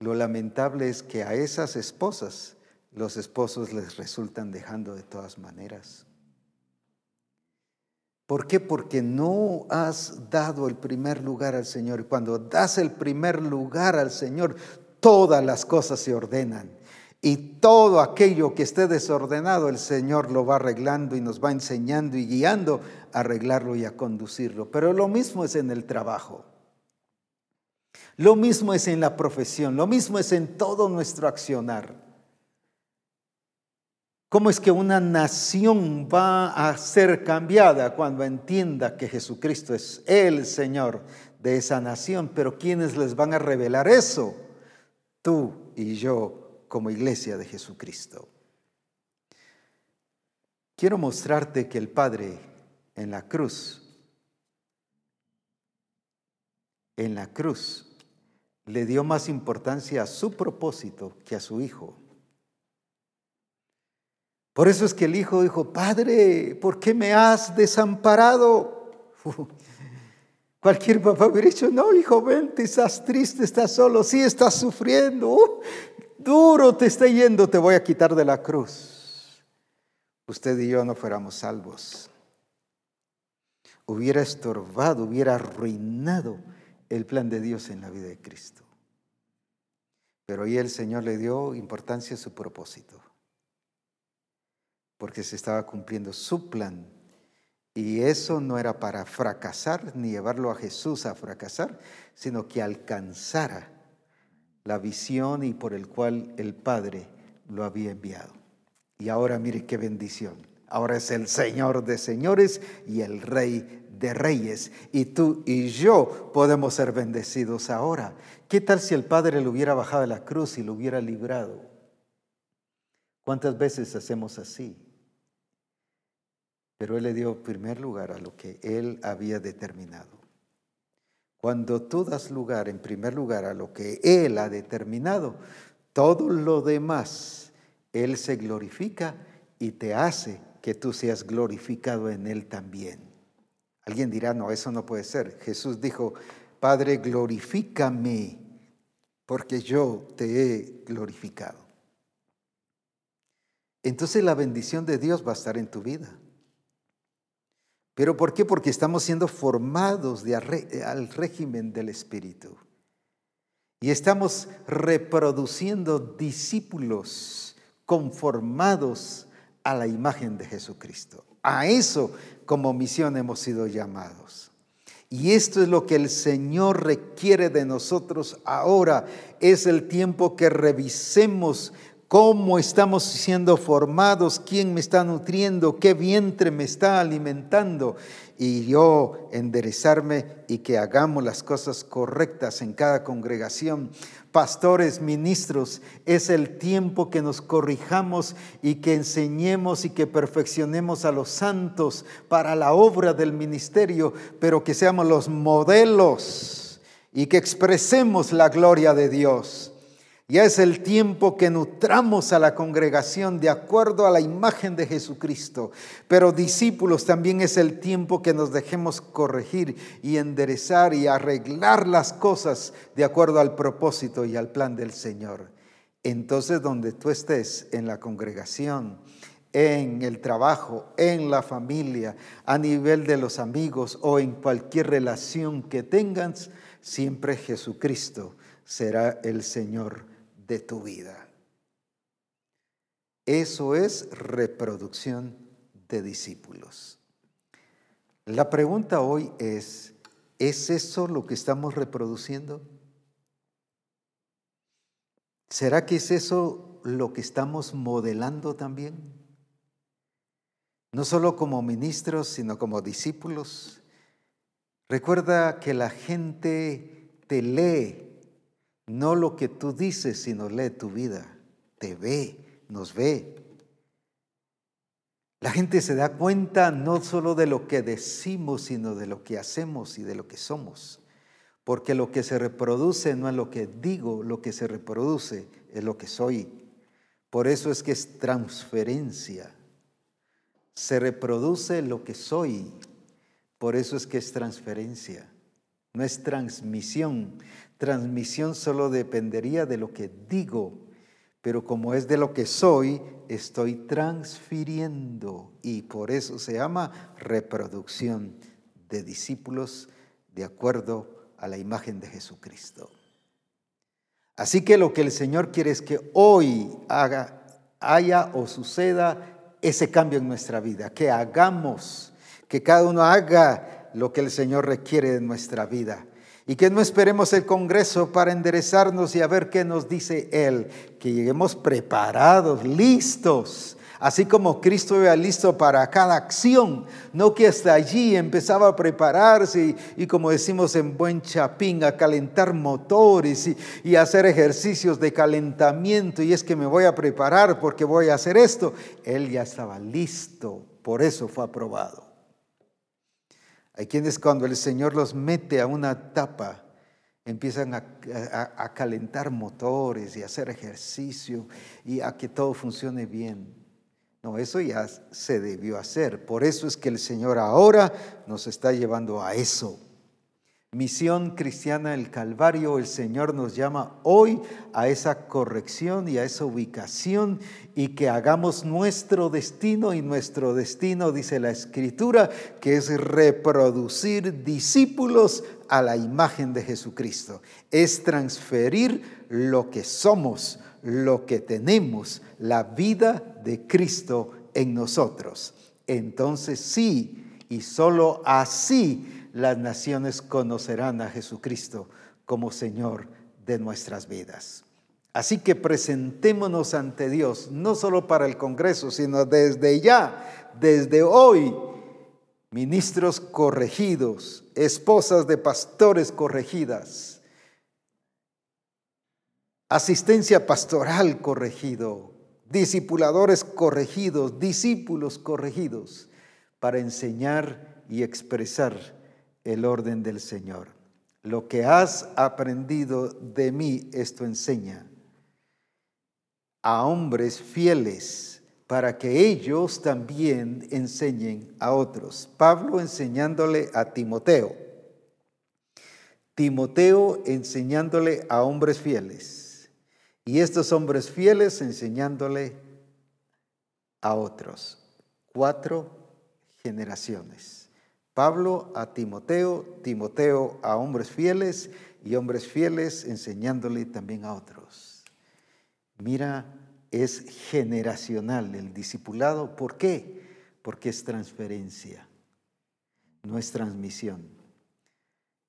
Speaker 1: Lo lamentable es que a esas esposas los esposos les resultan dejando de todas maneras. ¿Por qué? Porque no has dado el primer lugar al Señor. Y cuando das el primer lugar al Señor, todas las cosas se ordenan. Y todo aquello que esté desordenado, el Señor lo va arreglando y nos va enseñando y guiando a arreglarlo y a conducirlo. Pero lo mismo es en el trabajo. Lo mismo es en la profesión. Lo mismo es en todo nuestro accionar. ¿Cómo es que una nación va a ser cambiada cuando entienda que Jesucristo es el Señor de esa nación? Pero ¿quiénes les van a revelar eso? tú y yo como iglesia de Jesucristo. Quiero mostrarte que el Padre en la cruz en la cruz le dio más importancia a su propósito que a su hijo. Por eso es que el hijo dijo, Padre, ¿por qué me has desamparado? Cualquier papá hubiera dicho, no, hijo, vente, estás triste, estás solo, sí, estás sufriendo, uh, duro te está yendo, te voy a quitar de la cruz. Usted y yo no fuéramos salvos. Hubiera estorbado, hubiera arruinado el plan de Dios en la vida de Cristo. Pero ahí el Señor le dio importancia a su propósito, porque se estaba cumpliendo su plan. Y eso no era para fracasar ni llevarlo a Jesús a fracasar, sino que alcanzara la visión y por el cual el Padre lo había enviado. Y ahora mire qué bendición. Ahora es el Señor de señores y el Rey de reyes. Y tú y yo podemos ser bendecidos ahora. ¿Qué tal si el Padre le hubiera bajado de la cruz y lo hubiera librado? ¿Cuántas veces hacemos así? Pero Él le dio primer lugar a lo que Él había determinado. Cuando tú das lugar en primer lugar a lo que Él ha determinado, todo lo demás, Él se glorifica y te hace que tú seas glorificado en Él también. Alguien dirá, no, eso no puede ser. Jesús dijo, Padre, glorifícame, porque yo te he glorificado. Entonces la bendición de Dios va a estar en tu vida. ¿Pero por qué? Porque estamos siendo formados al régimen del Espíritu. Y estamos reproduciendo discípulos conformados a la imagen de Jesucristo. A eso como misión hemos sido llamados. Y esto es lo que el Señor requiere de nosotros ahora. Es el tiempo que revisemos cómo estamos siendo formados, quién me está nutriendo, qué vientre me está alimentando y yo enderezarme y que hagamos las cosas correctas en cada congregación. Pastores, ministros, es el tiempo que nos corrijamos y que enseñemos y que perfeccionemos a los santos para la obra del ministerio, pero que seamos los modelos y que expresemos la gloria de Dios. Ya es el tiempo que nutramos a la congregación de acuerdo a la imagen de Jesucristo. Pero discípulos, también es el tiempo que nos dejemos corregir y enderezar y arreglar las cosas de acuerdo al propósito y al plan del Señor. Entonces, donde tú estés en la congregación, en el trabajo, en la familia, a nivel de los amigos o en cualquier relación que tengas, siempre Jesucristo será el Señor de tu vida. Eso es reproducción de discípulos. La pregunta hoy es, ¿es eso lo que estamos reproduciendo? ¿Será que es eso lo que estamos modelando también? No solo como ministros, sino como discípulos. Recuerda que la gente te lee no lo que tú dices, sino lee tu vida. Te ve, nos ve. La gente se da cuenta no solo de lo que decimos, sino de lo que hacemos y de lo que somos. Porque lo que se reproduce no es lo que digo, lo que se reproduce es lo que soy. Por eso es que es transferencia. Se reproduce lo que soy. Por eso es que es transferencia. No es transmisión transmisión solo dependería de lo que digo, pero como es de lo que soy, estoy transfiriendo y por eso se llama reproducción de discípulos de acuerdo a la imagen de Jesucristo. Así que lo que el Señor quiere es que hoy haga, haya o suceda ese cambio en nuestra vida, que hagamos, que cada uno haga lo que el Señor requiere de nuestra vida y que no esperemos el Congreso para enderezarnos y a ver qué nos dice Él, que lleguemos preparados, listos, así como Cristo era listo para cada acción, no que hasta allí empezaba a prepararse y, como decimos en buen chapín, a calentar motores y, y hacer ejercicios de calentamiento y es que me voy a preparar porque voy a hacer esto. Él ya estaba listo, por eso fue aprobado. Hay quienes cuando el Señor los mete a una etapa empiezan a, calentar motores y a hacer ejercicio y a que todo funcione bien. No, eso ya se debió hacer. Por eso es que el Señor ahora nos está llevando a eso. Misión cristiana del Calvario, el Señor nos llama hoy a esa corrección y a esa ubicación y que hagamos nuestro destino y nuestro destino, dice la Escritura, que es reproducir discípulos a la imagen de Jesucristo. Es transferir lo que somos, lo que tenemos, la vida de Cristo en nosotros. Entonces sí, y solo así las naciones conocerán a Jesucristo como Señor de nuestras vidas. Así que presentémonos ante Dios, no solo para el Congreso, sino desde ya, desde hoy, ministros corregidos, esposas de pastores corregidas, asistencia pastoral corregido, discipuladores corregidos, discípulos corregidos, para enseñar y expresar el orden del Señor. Lo que has aprendido de mí, esto enseña a hombres fieles para que ellos también enseñen a otros. Pablo enseñándole a Timoteo. Timoteo enseñándole a hombres fieles. Y estos hombres fieles enseñándole a otros. Cuatro generaciones. Pablo a Timoteo, Timoteo a hombres fieles y hombres fieles enseñándole también a otros. Mira, es generacional el discipulado. ¿Por qué? Porque es transferencia, no es transmisión.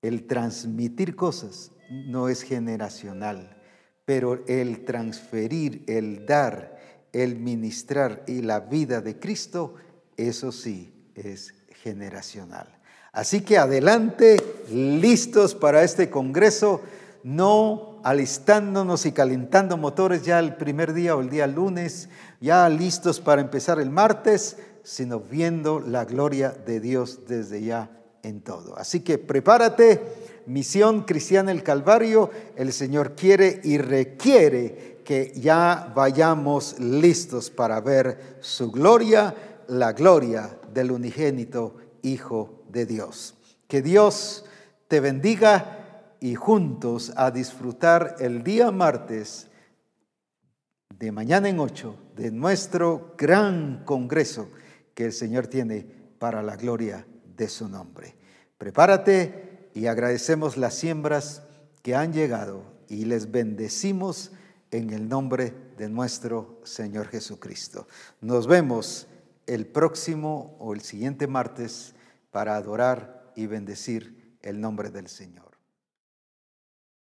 Speaker 1: El transmitir cosas no es generacional, pero el transferir, el dar, el ministrar y la vida de Cristo, eso sí es generacional. Así que adelante, listos para este Congreso, no alistándonos y calentando motores ya el primer día o el día lunes, ya listos para empezar el martes, sino viendo la gloria de Dios desde ya en todo. Así que prepárate, misión cristiana el Calvario, el Señor quiere y requiere que ya vayamos listos para ver su gloria, la gloria del unigénito Hijo de Dios. Que Dios te bendiga y juntos a disfrutar el día martes de mañana en ocho de nuestro gran congreso que el Señor tiene para la gloria de su nombre. Prepárate y agradecemos las siembras que han llegado y les bendecimos en el nombre de nuestro Señor Jesucristo. Nos vemos el próximo o el siguiente martes para adorar y bendecir el nombre del Señor.